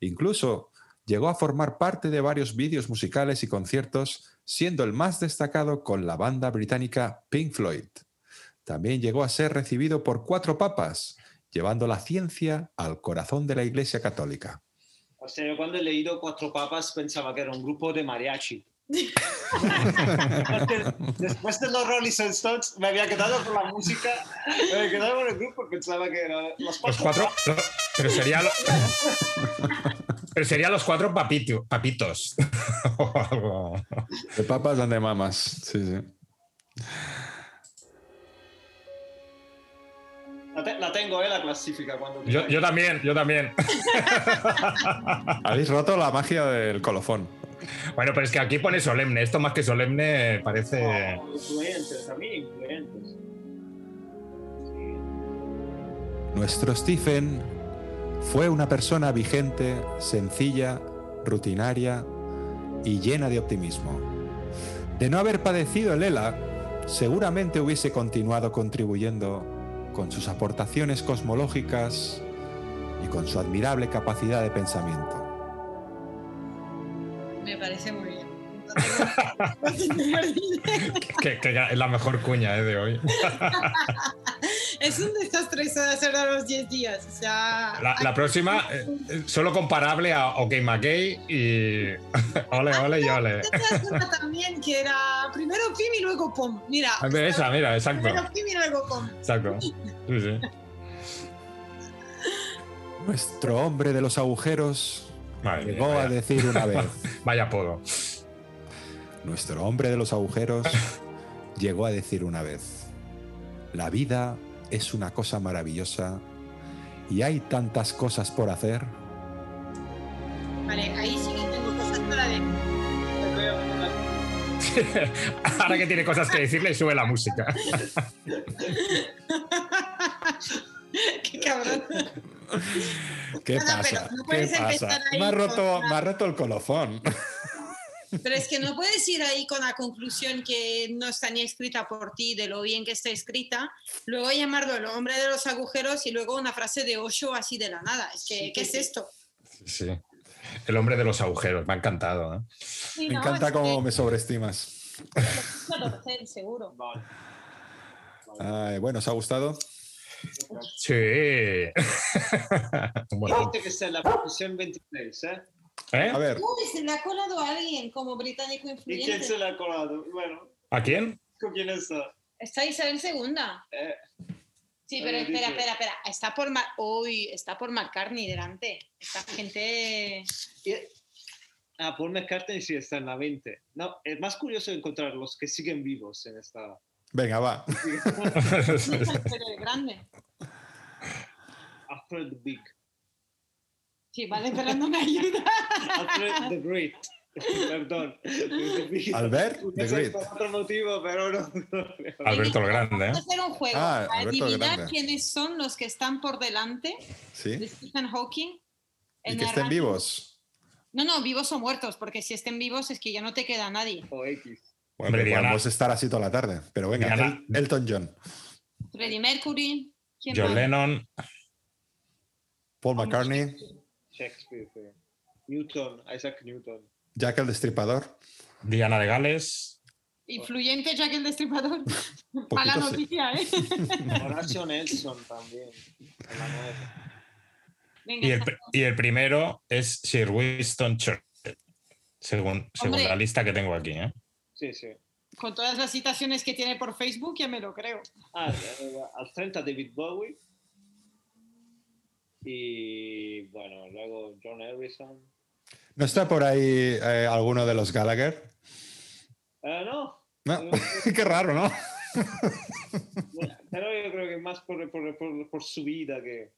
Incluso llegó a formar parte de varios vídeos musicales y conciertos, siendo el más destacado con la banda británica Pink Floyd. También llegó a ser recibido por cuatro papas, llevando la ciencia al corazón de la Iglesia Católica. O sea, yo cuando he leído Cuatro Papas pensaba que era un grupo de mariachi. Después de los Rolling Stones me había quedado con la música, me había quedado con el grupo y pensaba que eran los Los cuatro. cuatro. lo- pero sería lo- pero serían los cuatro papito- papitos. o algo. De papas donde mamas. Sí, sí. La, te- la tengo, ¿eh? La clasifica cuando. Yo, yo también, yo también. Habéis roto la magia del colofón. Bueno, pero es que aquí pone solemne. Esto más que solemne parece. No, influentes, también influentes. Nuestro Stephen fue una persona vigente, sencilla, rutinaria y llena de optimismo. De no haber padecido el ELA, seguramente hubiese continuado contribuyendo con sus aportaciones cosmológicas y con su admirable capacidad de pensamiento. Me parece muy bien. Que es la mejor cuña eh, de hoy. es un desastre eso de hacer a los 10 días. O sea, La, la próxima, eh, eh, solo comparable a OK McKay y. ole, ole y ole. Una también que era primero Pim y luego Pom. Mira, Esa, mira, exacto. primero Pim y luego Pom. Exacto. Sí, sí. Nuestro hombre de los agujeros Madre mía, llegó a decir una vez, vaya apodo. nuestro hombre de los agujeros llegó a decir una vez, la vida es una cosa maravillosa y hay tantas cosas por hacer. Vale, ahí sí que tengo cosas para de. Ahora que tiene cosas que decirle, sube la música. Qué cabrón. ¿Qué pasa? no ¿Qué pasa? Me ha, roto, me ha roto el colofón. Pero es que no puedes ir ahí con la conclusión que no está ni escrita por ti, de lo bien que está escrita, luego llamarlo el hombre de los agujeros y luego una frase de Osho así de la nada. Es que, ¿qué es esto? Sí. El hombre de los agujeros, me ha encantado. ¿eh? Sí, Me no, encanta cómo que- me sobreestimas. seguro. Vale. Ay, bueno, ¿os ha gustado? Sí. bueno, que está en la posición 26, ¿eh? ¿Eh? A ver, Uy, se le ha colado a alguien como británico ¿Y quién influyente. se la ha colado? Bueno, ¿A quién? ¿con quién está? Está Isabel II. Eh, Sí, pero espera, espera, espera. Está por, Mar Uy, está por McCartney delante. Esta gente... y- Ah, Paul McCartney sí está en la 20. No, es más curioso encontrar los que siguen vivos en esta. venga, va. Grande. Alfred the Big. Sí, vale, pero no me ayuda. Alfred the Great. Perdón. Albert the Puede ser Great. Por otro motivo, pero no. Alberto el Grande, ¿eh? Vamos a hacer un juego. Ah, para adivinar quiénes son los que están por delante de ¿Sí? Stephen Hawking. Y que estén ranking. vivos. No, no, vivos o muertos, porque si estén vivos es que ya no te queda nadie. O X. Bueno, Hombre, podemos estar así toda la tarde. Pero venga, Diana- Elton John, Freddie Mercury. ¿quién John más? Lennon, Paul McCartney, Shakespeare. sí. Newton. Isaac Newton. Jack el Destripador. Diana de Gales, Influyente Jack el Destripador. Mala noticia, ¿eh? Horacio Nelson también. Venga, Y el, y el primero es Sir Winston Churchill, según, según la lista que tengo aquí. ¿eh? Sí, sí. con todas las citaciones que tiene por Facebook, ya me lo creo. Ah, al 30 David Bowie. Y bueno, luego John Harrison. ¿No está por ahí eh, alguno de los Gallagher? Eh, no, No, qué raro, ¿no? pero yo creo que más por, por, por, por su vida que...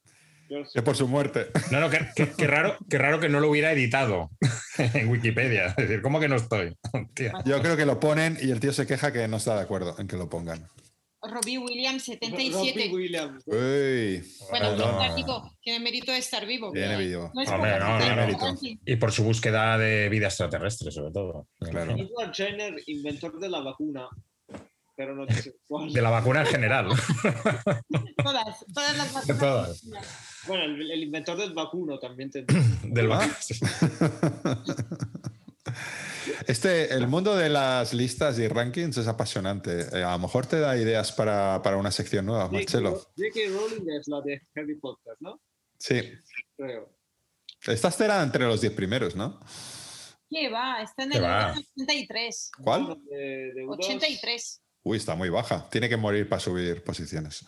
Que por su muerte. No, no, qué, qué- qué raro, qué raro que no lo hubiera editado en Wikipedia. Es decir, ¿cómo que no estoy? Yo creo que lo ponen y el tío se queja que no está de acuerdo en que lo pongan. Robbie Williams, Robbie 77. Williams. Uy, Bueno, No, no. tiene mérito de estar vivo. Tiene vídeo. No es Hombre, Tiene no, mérito. Y por su búsqueda de vida extraterrestre, sobre todo. Claro. Edward Jenner, inventor de la vacuna, pero no sé cuál. De la vacuna en general. Todas, todas las vacunas. todas. Bueno, el, el inventor del vacuno también te... Del Ah. Este, el mundo de las listas y rankings es apasionante. Eh, a lo mejor te da ideas para, para una sección nueva, Marcelo. J.K. Rowling es la de Harry Potter, ¿no? Sí. Creo. Estas eran entre los 10 primeros, ¿no? ¿Qué va? Está en ¿Qué el va? 83. ¿Cuál? De, de U2. 83. Uy, está muy baja. Tiene que morir para subir posiciones.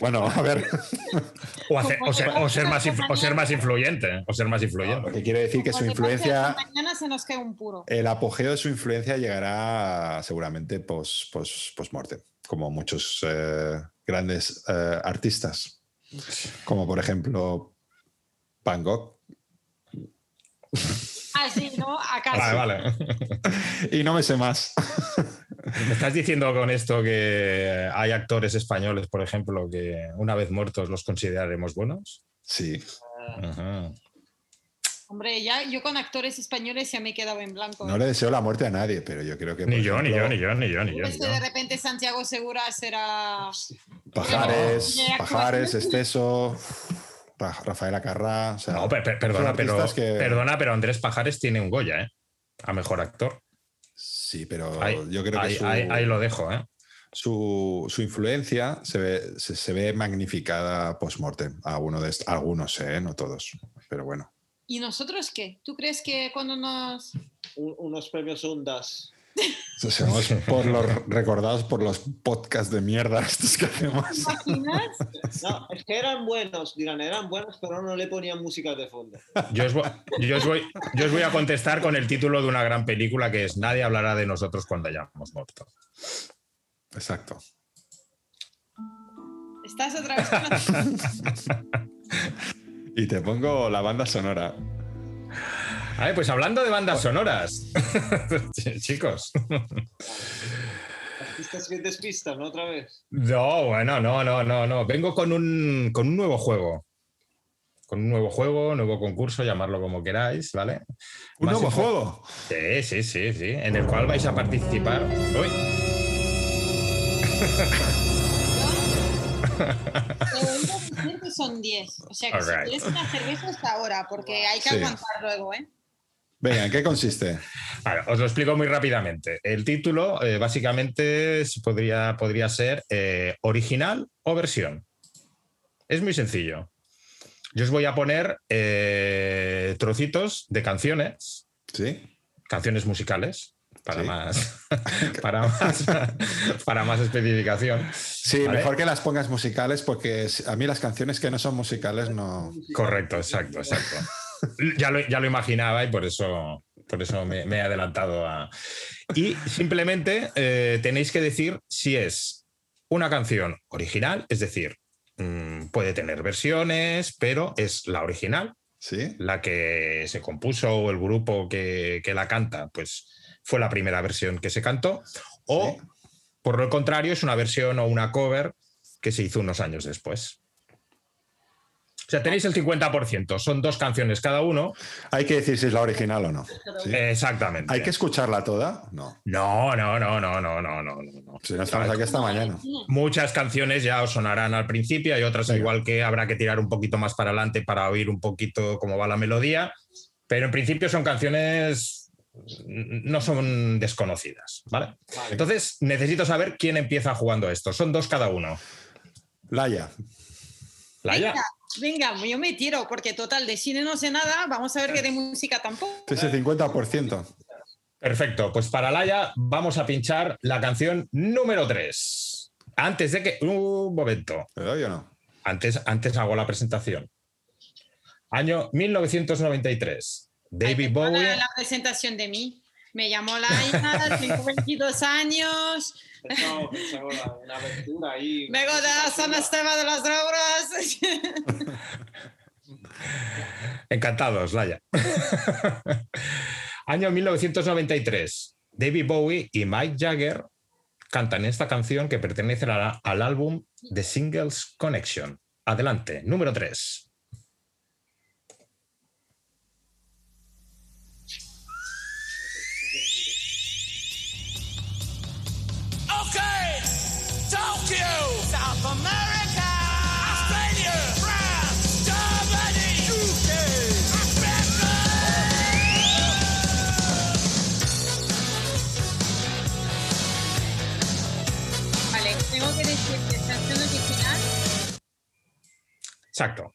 Bueno, a ver, O, hacer- o ser, o ser más, o ser más influyente. O ser más influyente. que quiere decir que su influencia, Mañana se nos cae un puro. el apogeo de su influencia llegará seguramente post, post, post-mortem, como muchos eh, grandes eh, artistas, como por ejemplo Van Gogh. Ah, sí, ¿no? Acaso. Vale, vale. Y no me sé más. ¿Me estás diciendo con esto que hay actores españoles, por ejemplo, que una vez muertos los consideraremos buenos? Sí, Ajá. Hombre, ya yo con actores españoles ya me he quedado en blanco. no le deseo la muerte a nadie, pero yo creo que... Ni yo, ni yo, ni yo, ni yo, ni yo. ni yo. de repente Santiago Segura será. Pajares, ya, Pajares, Esteso, Ra- Rafaela Carrá. o sea, No, per- per- perdona, son pero, que- perdona, pero Andrés Pajares tiene un Goya, ¿eh? A mejor actor. Sí, pero Ahí, yo creo que ahí- su, ahí- ahí lo dejo, ¿eh? su, su influencia se ve, se, se ve magnificada post-mortem. Alguno de est- algunos, ¿eh? no todos, pero bueno. ¿Y nosotros qué? ¿Tú crees que cuando nos. Un- unos premios Ondas. Somos por los recordados por los podcasts de mierda estos que hacemos. imaginas? No, es que eran buenos, dirán, eran buenos, pero no le ponían música de fondo. Yo os, vo- yo os voy, yo os voy a contestar con el título de una gran película que es Nadie hablará de nosotros cuando hayamos muerto. Exacto. Estás otra vez Y te pongo la banda sonora. A ver, pues hablando de bandas sonoras, chicos. Artistas que despistan, ¿no? Otra vez. No, bueno, no, no, no, no. Vengo con un, con un nuevo juego. Con un nuevo juego, nuevo concurso, llamarlo como queráis, ¿vale? Un Más nuevo juego. Sí, sí, sí, sí. En el cual vais a participar. Uy, son 10. O sea que Alright. si quieres una cerveza hasta ahora, porque hay que Sí. aguantar luego, ¿eh? Venga, ¿en qué consiste? Os lo explico muy rápidamente. El título eh, básicamente podría, podría ser eh, original o versión. Es muy sencillo. Yo os voy a poner eh, trocitos de canciones, ¿Sí? canciones musicales, para, Sí. más, para, más, para más especificación. Sí, Vale. mejor que las pongas musicales porque a mí las canciones que no son musicales no... Correcto, exacto, exacto. Ya lo, ya lo imaginaba y por eso, por eso me, me he adelantado a... Y simplemente eh, tenéis que decir si es una canción original, es decir, mm, puede tener versiones, pero es la original, ¿Sí? la que se compuso o el grupo que, que la canta, pues fue la primera versión que se cantó, o Sí. por lo contrario es una versión o una cover que se hizo unos años después. O sea, tenéis el 50%, son dos canciones cada uno. Hay que decir si es la original o no. Exactamente. ¿Hay que escucharla toda? No. No, no, no, no, no, no, no. no. Si no estamos aquí esta mañana. Muchas canciones ya os sonarán al principio, hay otras igual que habrá que tirar un poquito más para adelante para oír un poquito cómo va la melodía, pero en principio son canciones mm, no son desconocidas, ¿vale? Entonces necesito saber quién empieza jugando esto. Son dos cada uno. Laia. Laia. Venga, venga, yo me tiro, porque total, de cine no sé nada, vamos a ver que de música tampoco. Es el 50%. Perfecto, pues para Laia vamos a pinchar la canción número 3. Antes de que... Un momento. ¿Le doy o no? Antes, antes hago la presentación. Año 1993. David Bowie. La presentación de mí. Me llamó Laia, tengo 22 años, Pensaba, pensaba una, una aventura ahí. vengo de San Esteban de las Rauras. Encantados, Laia. Año 1993. David Bowie y Mike Jagger cantan esta canción que pertenece la- al álbum The Singles Connection. Adelante, número 3. Exacto.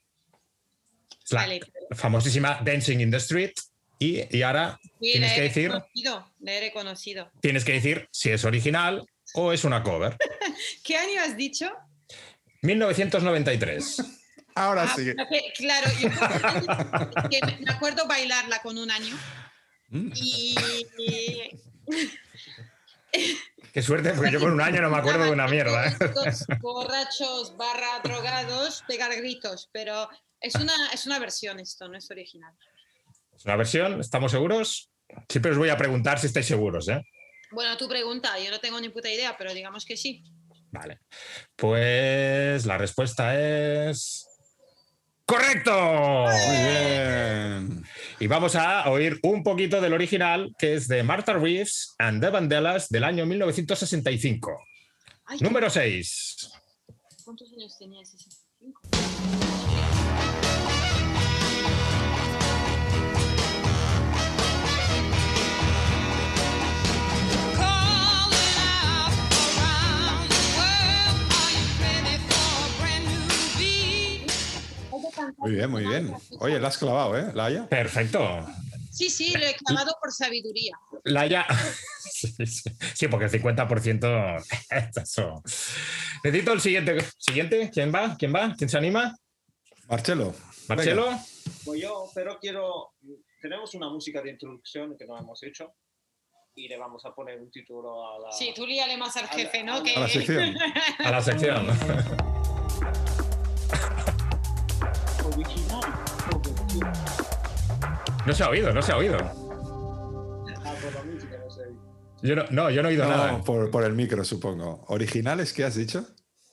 La Vale. famosísima Dancing in the Street. Y, y ahora Sí, tienes que he decir, reconocido, la he reconocido. tienes que decir si es original o es una cover. ¿Qué año has dicho? 1993. Ahora Ah, sí. claro, yo que me- me acuerdo bailarla con un año Mm. y Qué suerte, porque yo con un año no me acuerdo de una mierda. ¿eh? Borrachos barra drogados pegar gritos, pero es una, es una versión esto, no es original. Es una versión, ¿estamos seguros? Siempre os voy a preguntar si estáis seguros, ¿eh? Bueno, tu pregunta, yo no tengo ni puta idea, pero digamos que sí. Vale. Pues la respuesta es. ¡Correcto! Muy bien. Y vamos a oír un poquito del original, que es de Martha Reeves and the Vandellas del año 1965. Ay, Número 6. ¿Cuántos años tenía? 65. Muy bien, muy bien. Oye, la has clavado, ¿eh, Laia? Perfecto. Sí, sí, lo he clavado por sabiduría. Laia. Sí, sí. Sí, porque el 50%. Eso. Necesito el siguiente. ¿Siguiente? ¿Quién va? ¿Quién va? ¿Quién se anima? Marcelo. ¿Marcelo? Pues yo, pero quiero. Tenemos una música de introducción que no hemos hecho y le vamos a poner un título a la. Sí, tú líale más al A la- jefe, a ¿no? la- Que- A la sección. A la sección. No se ha oído, no se ha oído. Ah, por la música, no. Yo no, no, yo no he oído No, nada. por, por el micro, supongo. ¿Originales qué has dicho?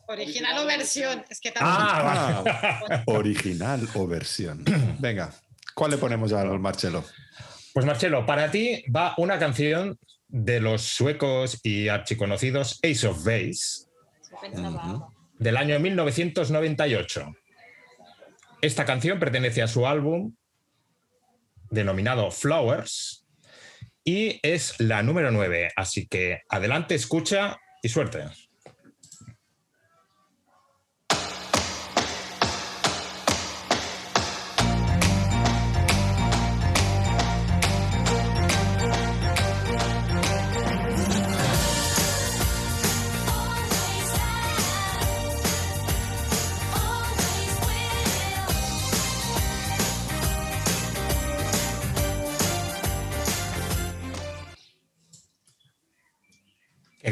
Original o versión. Es que también. Ah. Ah, original o versión. Venga, ¿cuál le ponemos al Marcelo? Pues Marcelo, para ti va una canción de los suecos y archiconocidos Ace of Base Pensaba. del año 1998. Esta canción pertenece a su álbum denominado Flowers y es la número 9. Así que adelante, escucha y suerte.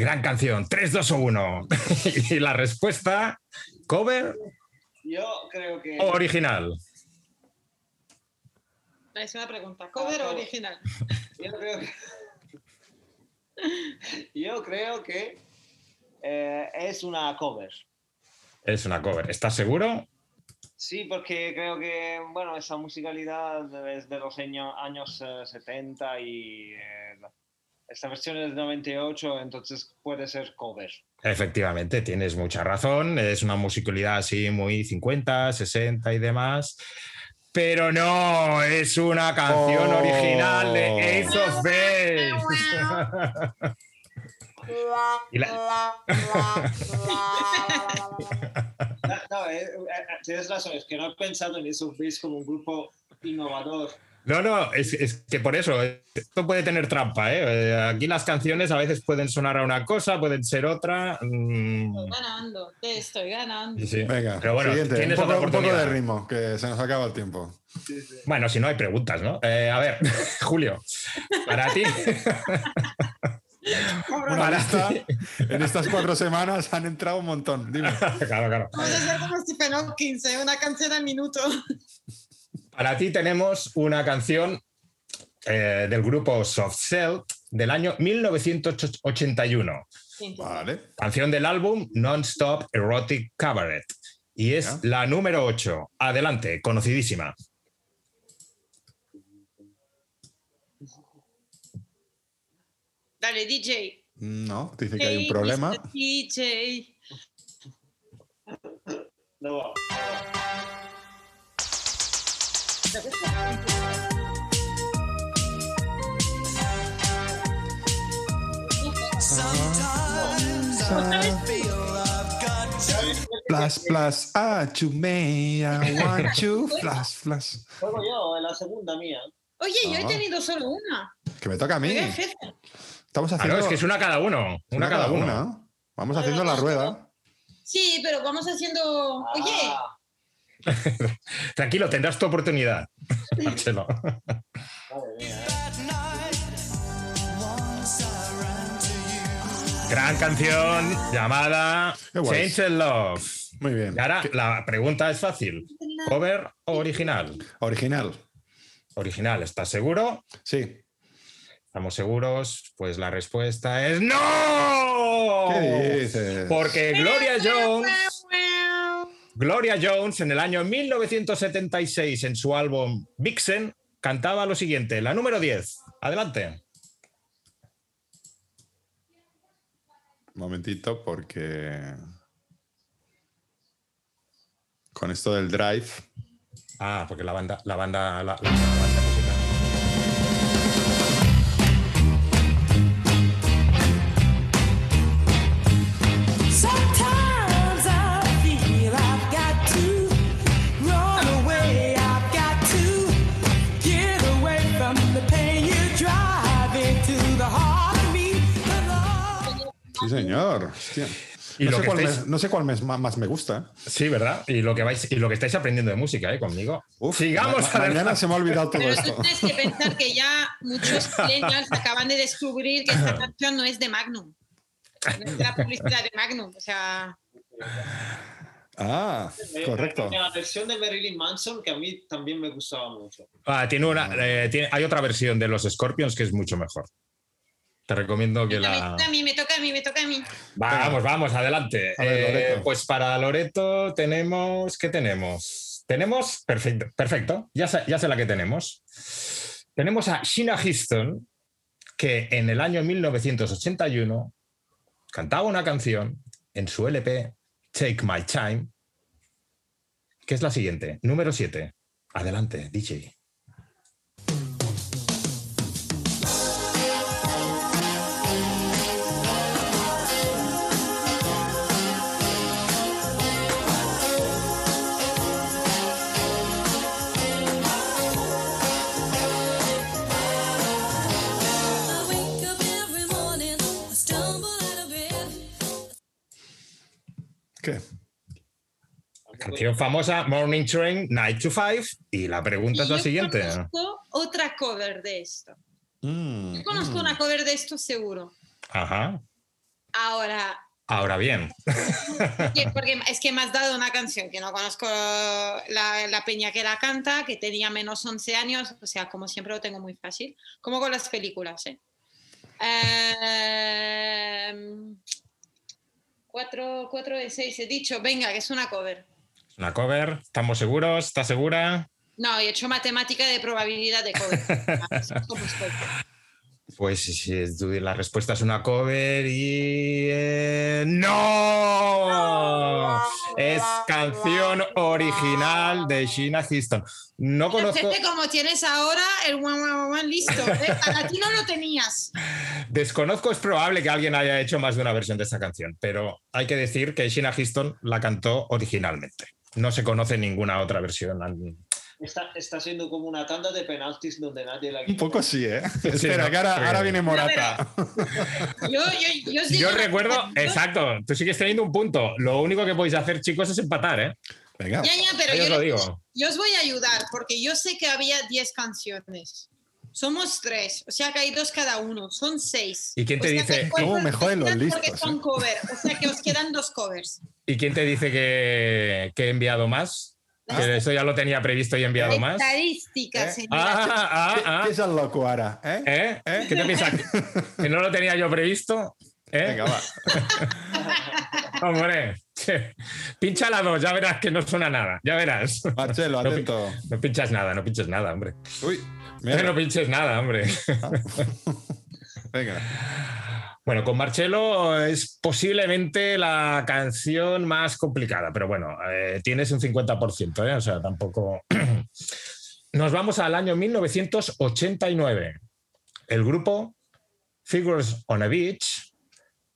Gran canción! 3, 2 o 1. y la respuesta, cover Yo creo que. o original. Es una pregunta. ¿Cover o original? Yo creo que. Yo creo que eh, es una cover. Es una cover. ¿Estás seguro? Sí, porque creo que, bueno, esa musicalidad es de los año- años eh, 70 y eh, esta versión es de 98, entonces puede ser cover. Efectivamente, tienes mucha razón. Es una musicalidad así muy 50, 60 y demás. Pero no, es una canción Oh. original de Ace of Base. Y la- No, no, eh, eh, tienes razón, es que no he pensado en esos Beats como un grupo innovador. No, no, es, es que por eso, esto puede tener trampa. ¿eh? Eh, Aquí las canciones a veces pueden sonar a una cosa, pueden ser otra. mm, Estoy ganando, te estoy ganando. sí, sí. Venga, Pero bueno, siguiente. Un tienes poco, otra un poco oportunidad. de ritmo, que se nos acaba el tiempo. Bueno, si no hay preguntas, ¿no? Eh, a ver, Julio, para ti. Una Para lista, ti. en estas cuatro semanas han entrado un montón. Dime. Claro, claro. Vamos a hacer como Stephen Hawking, ¿eh? una canción al minuto. Para ti tenemos una canción eh, del grupo Soft Cell del año 1981. Vale. Canción del álbum Non-Stop Erotic Cabaret. Y es Ya. la número 8. Adelante, conocidísima. Dale, DJ. No, dice que hay un Hey, problema. Mr. DJ. No Plus, plus, ah, to me, I want you, plus, plus. Juego yo, en la segunda mía. Oye, yo he Ah. tenido solo una. Que me toca a mí. Estamos Ah, haciendo no, es que es una cada uno. Una, cada, uno. una. Vamos haciendo la rueda. Sí, pero vamos haciendo. Oye, Ah, Tranquilo, tendrás tu oportunidad. Marcelo. madre mía. Gran canción llamada. Change and Love. Muy bien. Y ahora ¿Qué- la pregunta es fácil. ¿Cover o original? Original. Original, ¿estás seguro? Sí. ¿Estamos seguros? Pues la respuesta es ¡No! ¿Qué dices? Porque Gloria Jones, Gloria Jones en el año 1976 en su álbum Vixen cantaba lo siguiente, la número 10. Adelante. Un momentito, porque. Con esto del drive. Ah, porque la banda, la banda, la, la banda Sí, señor. Hostia. Y no, lo sé que cuál estáis- me, no sé cuál me- más, más me gusta. Sí, ¿verdad? Y lo que vais y lo que estáis aprendiendo de música, ¿eh? Conmigo. Uf, Sigamos ma- adelante. mañana se me ha olvidado todo pero esto. tú tienes que pensar que ya muchos millennials acaban de descubrir que esta canción no es de Magnum. No es de la publicidad de Magnum. O sea, Ah, correcto. La versión de Marilyn Manson que a mí también me gustaba mucho. Ah, tiene una, eh, tiene- hay otra versión de los Scorpions que es mucho mejor. Te recomiendo que me la. toca a mí, me toca a mí, me toca a mí. Vamos, vamos, adelante. A ver, Eh, pues para Loreto tenemos. ¿Qué tenemos? Tenemos. Perfecto, perfecto. Ya sé, ya sé la que tenemos. Tenemos a Sheena Houston, que en el año 1981 cantaba una canción en su LP Take My Time, que es la siguiente, número 7. Adelante, DJ. Canción famosa, Morning Train, Night to Five. Y la pregunta Y es la yo siguiente. conozco otra cover de esto. Mm, Yo conozco mm. una cover de esto seguro. Ajá. Ahora, Ahora bien, que- porque es que me has dado una canción que no conozco la, la peña que la canta, que tenía menos 11 años, o sea, como siempre lo tengo muy fácil, como con las películas, ¿eh? Em, cuatro, cuatro de seis, he dicho, venga, que es una cover. Una cover. ¿Estamos seguros? ¿Estás segura? No, he hecho matemática de probabilidad de cover. Pues la respuesta es una cover y... eh, ¡No! Es canción original de Sheena Houston. No conozco, como tienes ahora el guan, guan, guan, listo. ¿eh? A ti no lo tenías. desconozco, es probable que alguien haya hecho más de una versión de esta canción, pero hay que decir que Sheena Houston la cantó originalmente. No se conoce ninguna otra versión. Está, está siendo como una tanda de penaltis donde nadie la Un poco sí, ¿eh? Espera, no, que ahora, ahora viene Morata. Yo, yo, yo os digo Yo una recuerdo, yo- exacto, tú sigues teniendo un punto. Lo único que podéis hacer, chicos, es empatar, ¿eh? Venga. Ya, ya, pero yo, os lo digo. yo os voy a ayudar porque yo sé que había 10 canciones. Somos tres, o sea que hay dos cada uno, son seis. ¿Y quién te O sea dice- ¿Cómo me joden los quedan Porque listos, son cover, o sea que os quedan dos covers. ¿Y quién te dice que, que he enviado más? Que eso ya lo tenía previsto y he enviado más. Estadísticas, ¿Eh? señora. Ah, ah, ah. ¿Qué es el loco ahora? ¿Eh? ¿Eh? ¿Eh? ¿Qué te piensas? ¿Que- ¿Que no lo tenía yo previsto? ¿Eh? Venga, va. Hombre, pincha la dos, ya verás que no suena nada. Ya verás. Marcelo, No atento. No pinchas nada, no pinches nada, hombre. Uy, No mira. pinches nada, hombre. Venga. Bueno, con Marcelo es posiblemente la canción más complicada, pero bueno, eh, tienes un 50%, ¿eh? o sea, tampoco... Nos vamos al año 1989. El grupo Figures on a Beach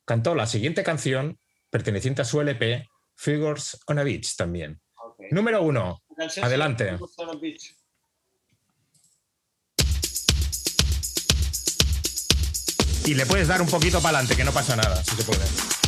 cantó la siguiente canción perteneciente a su LP, Figures on a Beach también. Número uno. Adelante. llama Son of Beach. Y le puedes dar un poquito para adelante, que no pasa nada, si se puede.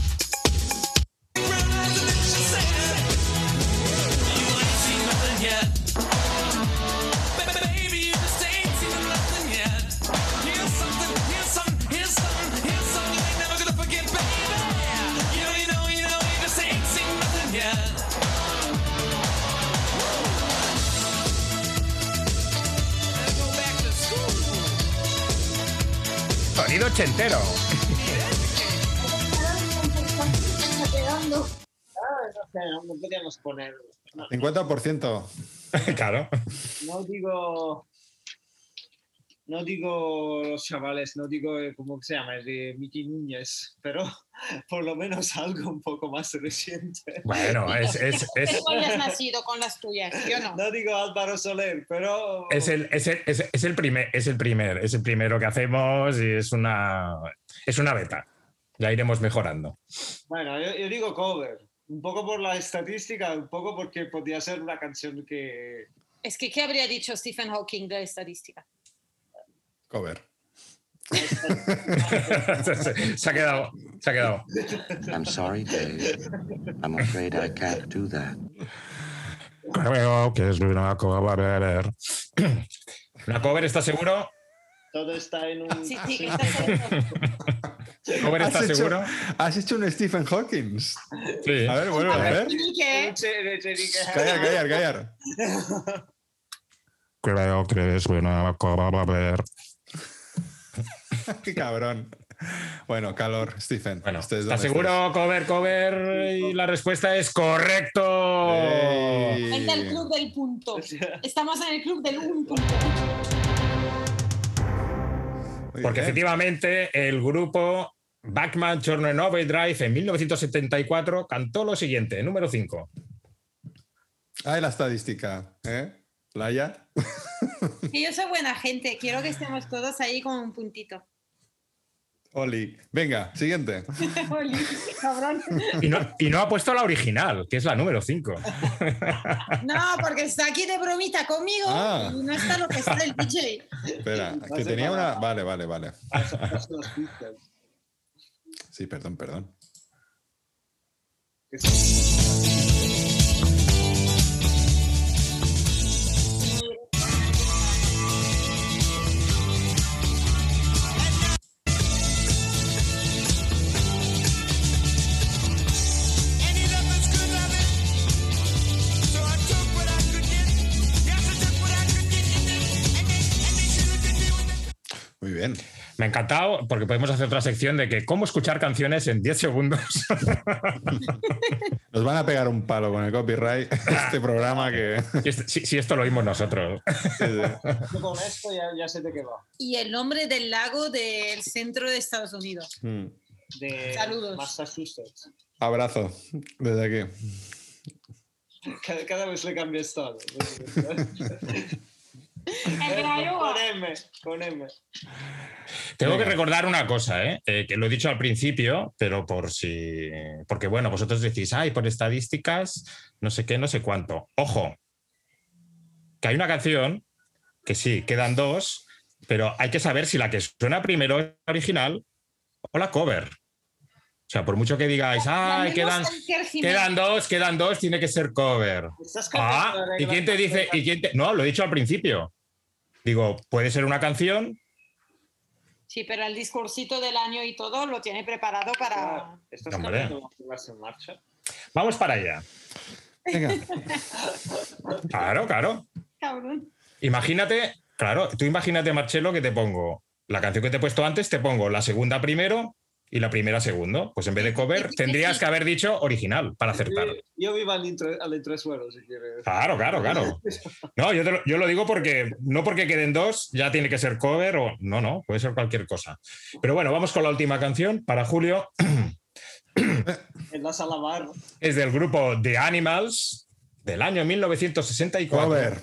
Ochentero. Ah, no sé, no, no podíamos poner. No, 50%. claro. no digo. No digo los chavales, no digo eh, cómo se llama, de Miki Núñez, pero por lo menos algo un poco más reciente. Bueno, es, es, es, Tú hayas nacido con las tuyas, yo no. No digo Álvaro Soler, pero. es el, es, el, es, es el primer, es el primer, es el primero que hacemos y es una, es una beta. Ya iremos mejorando. Bueno, yo, yo digo cover. Un poco por la estadística, un poco porque podía ser una canción que. Es que, ¿qué habría dicho Stephen Hawking de estadística? Cover. se, ha quedado, se ha quedado. I'm sorry, Dave. I'm afraid I can't do that. Creo que es una cover. ¿Una cover estás seguro? Todo está en un. Sí, sí, está seguro. ¿Cover ¿Has estás hecho- seguro? Has hecho un Stephen Hawking. Sí. A ver, vuelve a ver. Che- che- Callar, callar, callar. Creo que es una cover. Qué cabrón. Bueno, calor, Stephen. Bueno, estés ¿estás donde seguro? Cover, cover. Y la respuesta es correcto. al Ey. club del punto. Estamos en el club del un punto. Muy Porque bien. efectivamente el grupo Backman Turner Overdrive en 1974 cantó lo siguiente, número 5. Ahí la estadística, ¿eh? Laia. Que yo soy buena gente, quiero que estemos todos ahí con un puntito. Oli. Venga, siguiente. Oli, cabrón. Y no, y no ha puesto la original, que es la número 5. No, porque está aquí de bromita conmigo Ah. y no está lo que está el DJ. Espera, No que tenía para- una. Vale, vale, vale. Sí, perdón, perdón. Bien. Me ha encantado porque podemos hacer otra sección de que cómo escuchar canciones en 10 segundos. Nos van a pegar un palo con el copyright este programa que. Si este- si, esto lo oímos nosotros. Yo con esto ya, de qué va. Y el nombre del lago del centro de Estados Unidos. Mm. De Saludos. Massachusetts. Abrazo desde aquí. Cada, cada vez le cambias todo. El. Con M, con M. Tengo que recordar una cosa, ¿eh? Eh, que lo he dicho al principio, pero por si. Porque bueno, vosotros decís, ay, por estadísticas, no sé qué, no sé cuánto. Ojo, que hay una canción que sí, quedan dos, pero hay que saber si la que suena primero es la original o la cover. O sea, por mucho que digáis, ay, quedan, quedan dos, quedan dos, tiene que ser cover. Ah, de ¿y quién te dice? ¿Y quién te- No, lo he dicho al principio. Digo, puede ser una canción Sí, pero el discursito del año y todo lo tiene preparado para. Ah, ¿Estás Hombre. cambiando las reglas en marcha? Vamos para allá. Venga. Claro, claro. Cabrón. Imagínate, claro, tú imagínate, Marcelo, que te pongo la canción que te he puesto antes, te pongo la segunda primero y la primera segundo. Pues en vez de cover, tendrías que haber dicho original para acertar. Yo vivo al, intro, al entresuelo, si quieres. Claro, claro, claro. No, yo, te lo, yo lo digo porque no porque queden dos, ya tiene que ser cover o no, no, puede ser cualquier cosa. Pero bueno, vamos con la última canción para Julio. En la sala bar. Es del grupo The Animals del año 1964. Cover.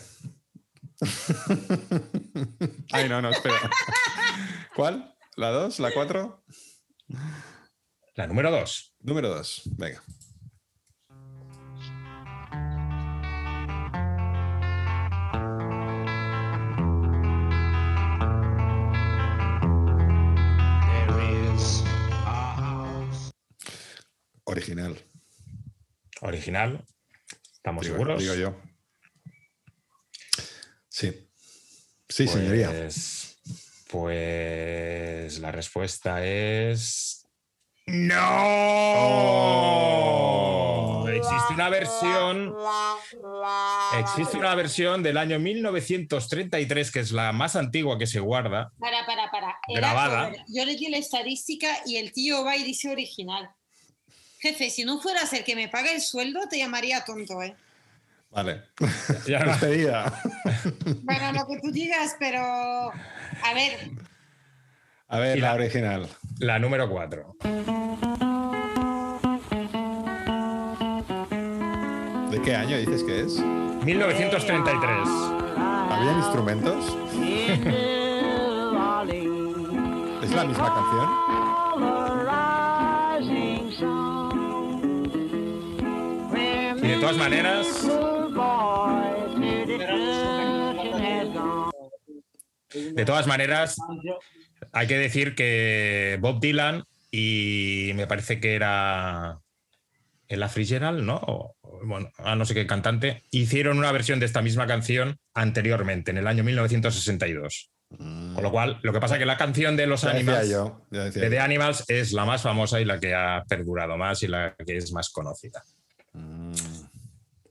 Ay, no, no, espera. ¿Cuál? ¿La 2? ¿La 4? La número dos. Número 2. Venga. Original. Original. ¿Estamos Digo, seguros? digo yo. Sí. Sí, señoría. Pues, la respuesta es. ¡No! Oh. Existe una versión. Existe una versión del año 1933, que es la más antigua que se guarda. Para, para, para. Era Grabada. cover. Yo le di la estadística y el tío va y dice original. Jefe, si no fueras el que me paga el sueldo, te llamaría tonto, ¿eh? Vale. Ya- Despedida. Bueno, lo que tú digas, pero. A ver, A ver, la- original. la número 4. ¿De qué año dices que es? 1933. ¿Habían instrumentos? ¿Es la misma canción? Y de todas maneras, de todas maneras, hay que decir que Bob Dylan y me parece que era Ella Fitzgerald, ¿no? O- bueno, a no sé qué cantante, hicieron una versión de esta misma canción anteriormente, en el año 1962. Con lo cual, lo que pasa es que la canción de los Ya Animals, yo. de The yo. Animals, es la más famosa y la que ha perdurado más y la que es más conocida. Mm,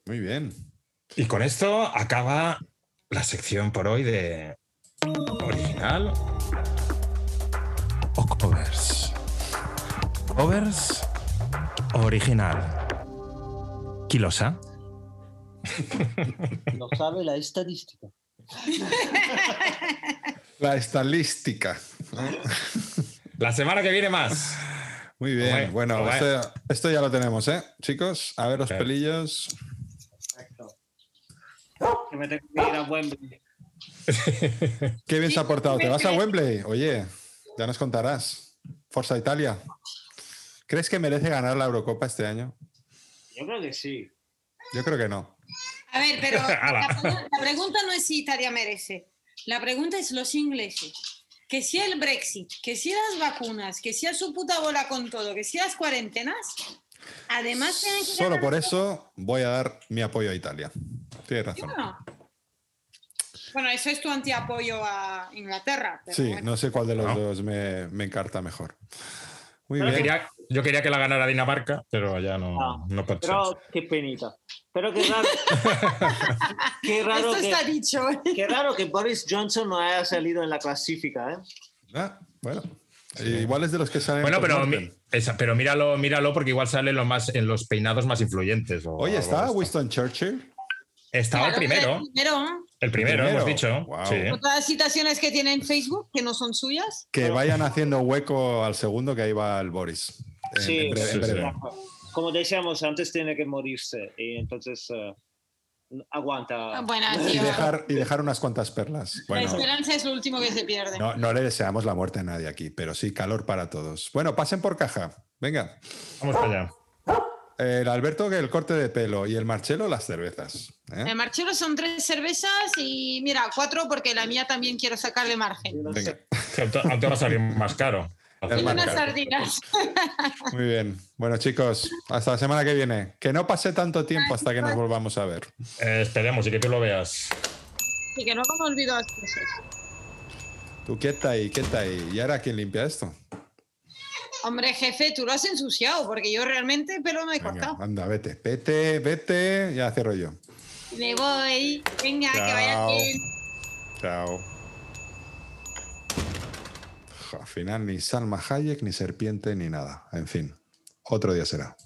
Muy bien. Y con esto acaba la sección por hoy de original o covers. Covers original. Kilosa. No sabe la estadística. La estadística. La semana que viene más. Muy bien. Bueno, esto, esto ya lo tenemos, ¿eh? Chicos, a ver los pelillos. Perfecto. Que me tengo que ir a Wembley. Qué bien Sí, se ha portado. ¿Te vas a Wembley? Oye, ya nos contarás. Forza Italia. ¿Crees que merece ganar la Eurocopa este año? Yo creo que sí. Yo creo que no. a ver, pero la, pregu- la pregunta no es si Italia merece. La pregunta es los ingleses. Que si el Brexit, que si las vacunas, que si a su puta bola con todo, que si las cuarentenas, además Solo ganar- por eso voy a dar mi apoyo a Italia. Tienes razón. Bueno, eso es tu antiapoyo a Inglaterra. pero Sí, bueno. no sé cuál de los No. dos me, me encarta mejor. Muy bien. quería, yo quería que la ganara Dinamarca, pero ya no, Ah, no ser. Pero qué penita. Pero qué raro. qué raro Esto que, está dicho. ¿eh? qué raro que Boris Johnson no haya salido en la clasifica, ¿eh? Ah, bueno. Igual es de los que salen. Bueno, pero, mi- esa- pero míralo, míralo porque igual sale en los, más, en los peinados más influyentes. o Oye, ¿está. Winston Churchill? Estaba el Claro, primero. el primero. El primero, hemos dicho. Guau. Sí. Todas las citaciones que tiene en Facebook, que no son suyas. Que vayan haciendo hueco al segundo que ahí va el Boris. En- Sí, en breve- en breve. Como decíamos, antes tiene que morirse. Y entonces, eh, aguanta. Ah, Buena, Y dejar, y dejar unas cuantas perlas. La Bueno, esperanza es lo último que se pierde. no, no le deseamos la muerte a nadie aquí, pero sí calor para todos. Bueno, pasen por caja. Venga. Vamos para allá. El Alberto que el corte de pelo y el Marcelo las cervezas. ¿eh? El Marchelo son tres cervezas y mira, cuatro porque la mía también quiero sacarle margen. Venga. Te va a salir más caro. Y unas sardinas. Muy bien. Bueno, chicos, hasta la semana que viene. Que no pase tanto tiempo hasta que nos volvamos a ver. Eh, esperemos y que tú lo veas. Y que no las cosas. Tú quieta ahí, quieta ahí. ¿Y ahora quién limpia esto? Hombre, jefe, tú lo has ensuciado porque yo realmente pelo me he Venga, cortado. anda, vete, vete, vete. Ya cierro yo. Me voy. Venga, que vaya bien. Chao. Al final ni Salma Hayek, ni serpiente, ni nada. En fin, otro día será.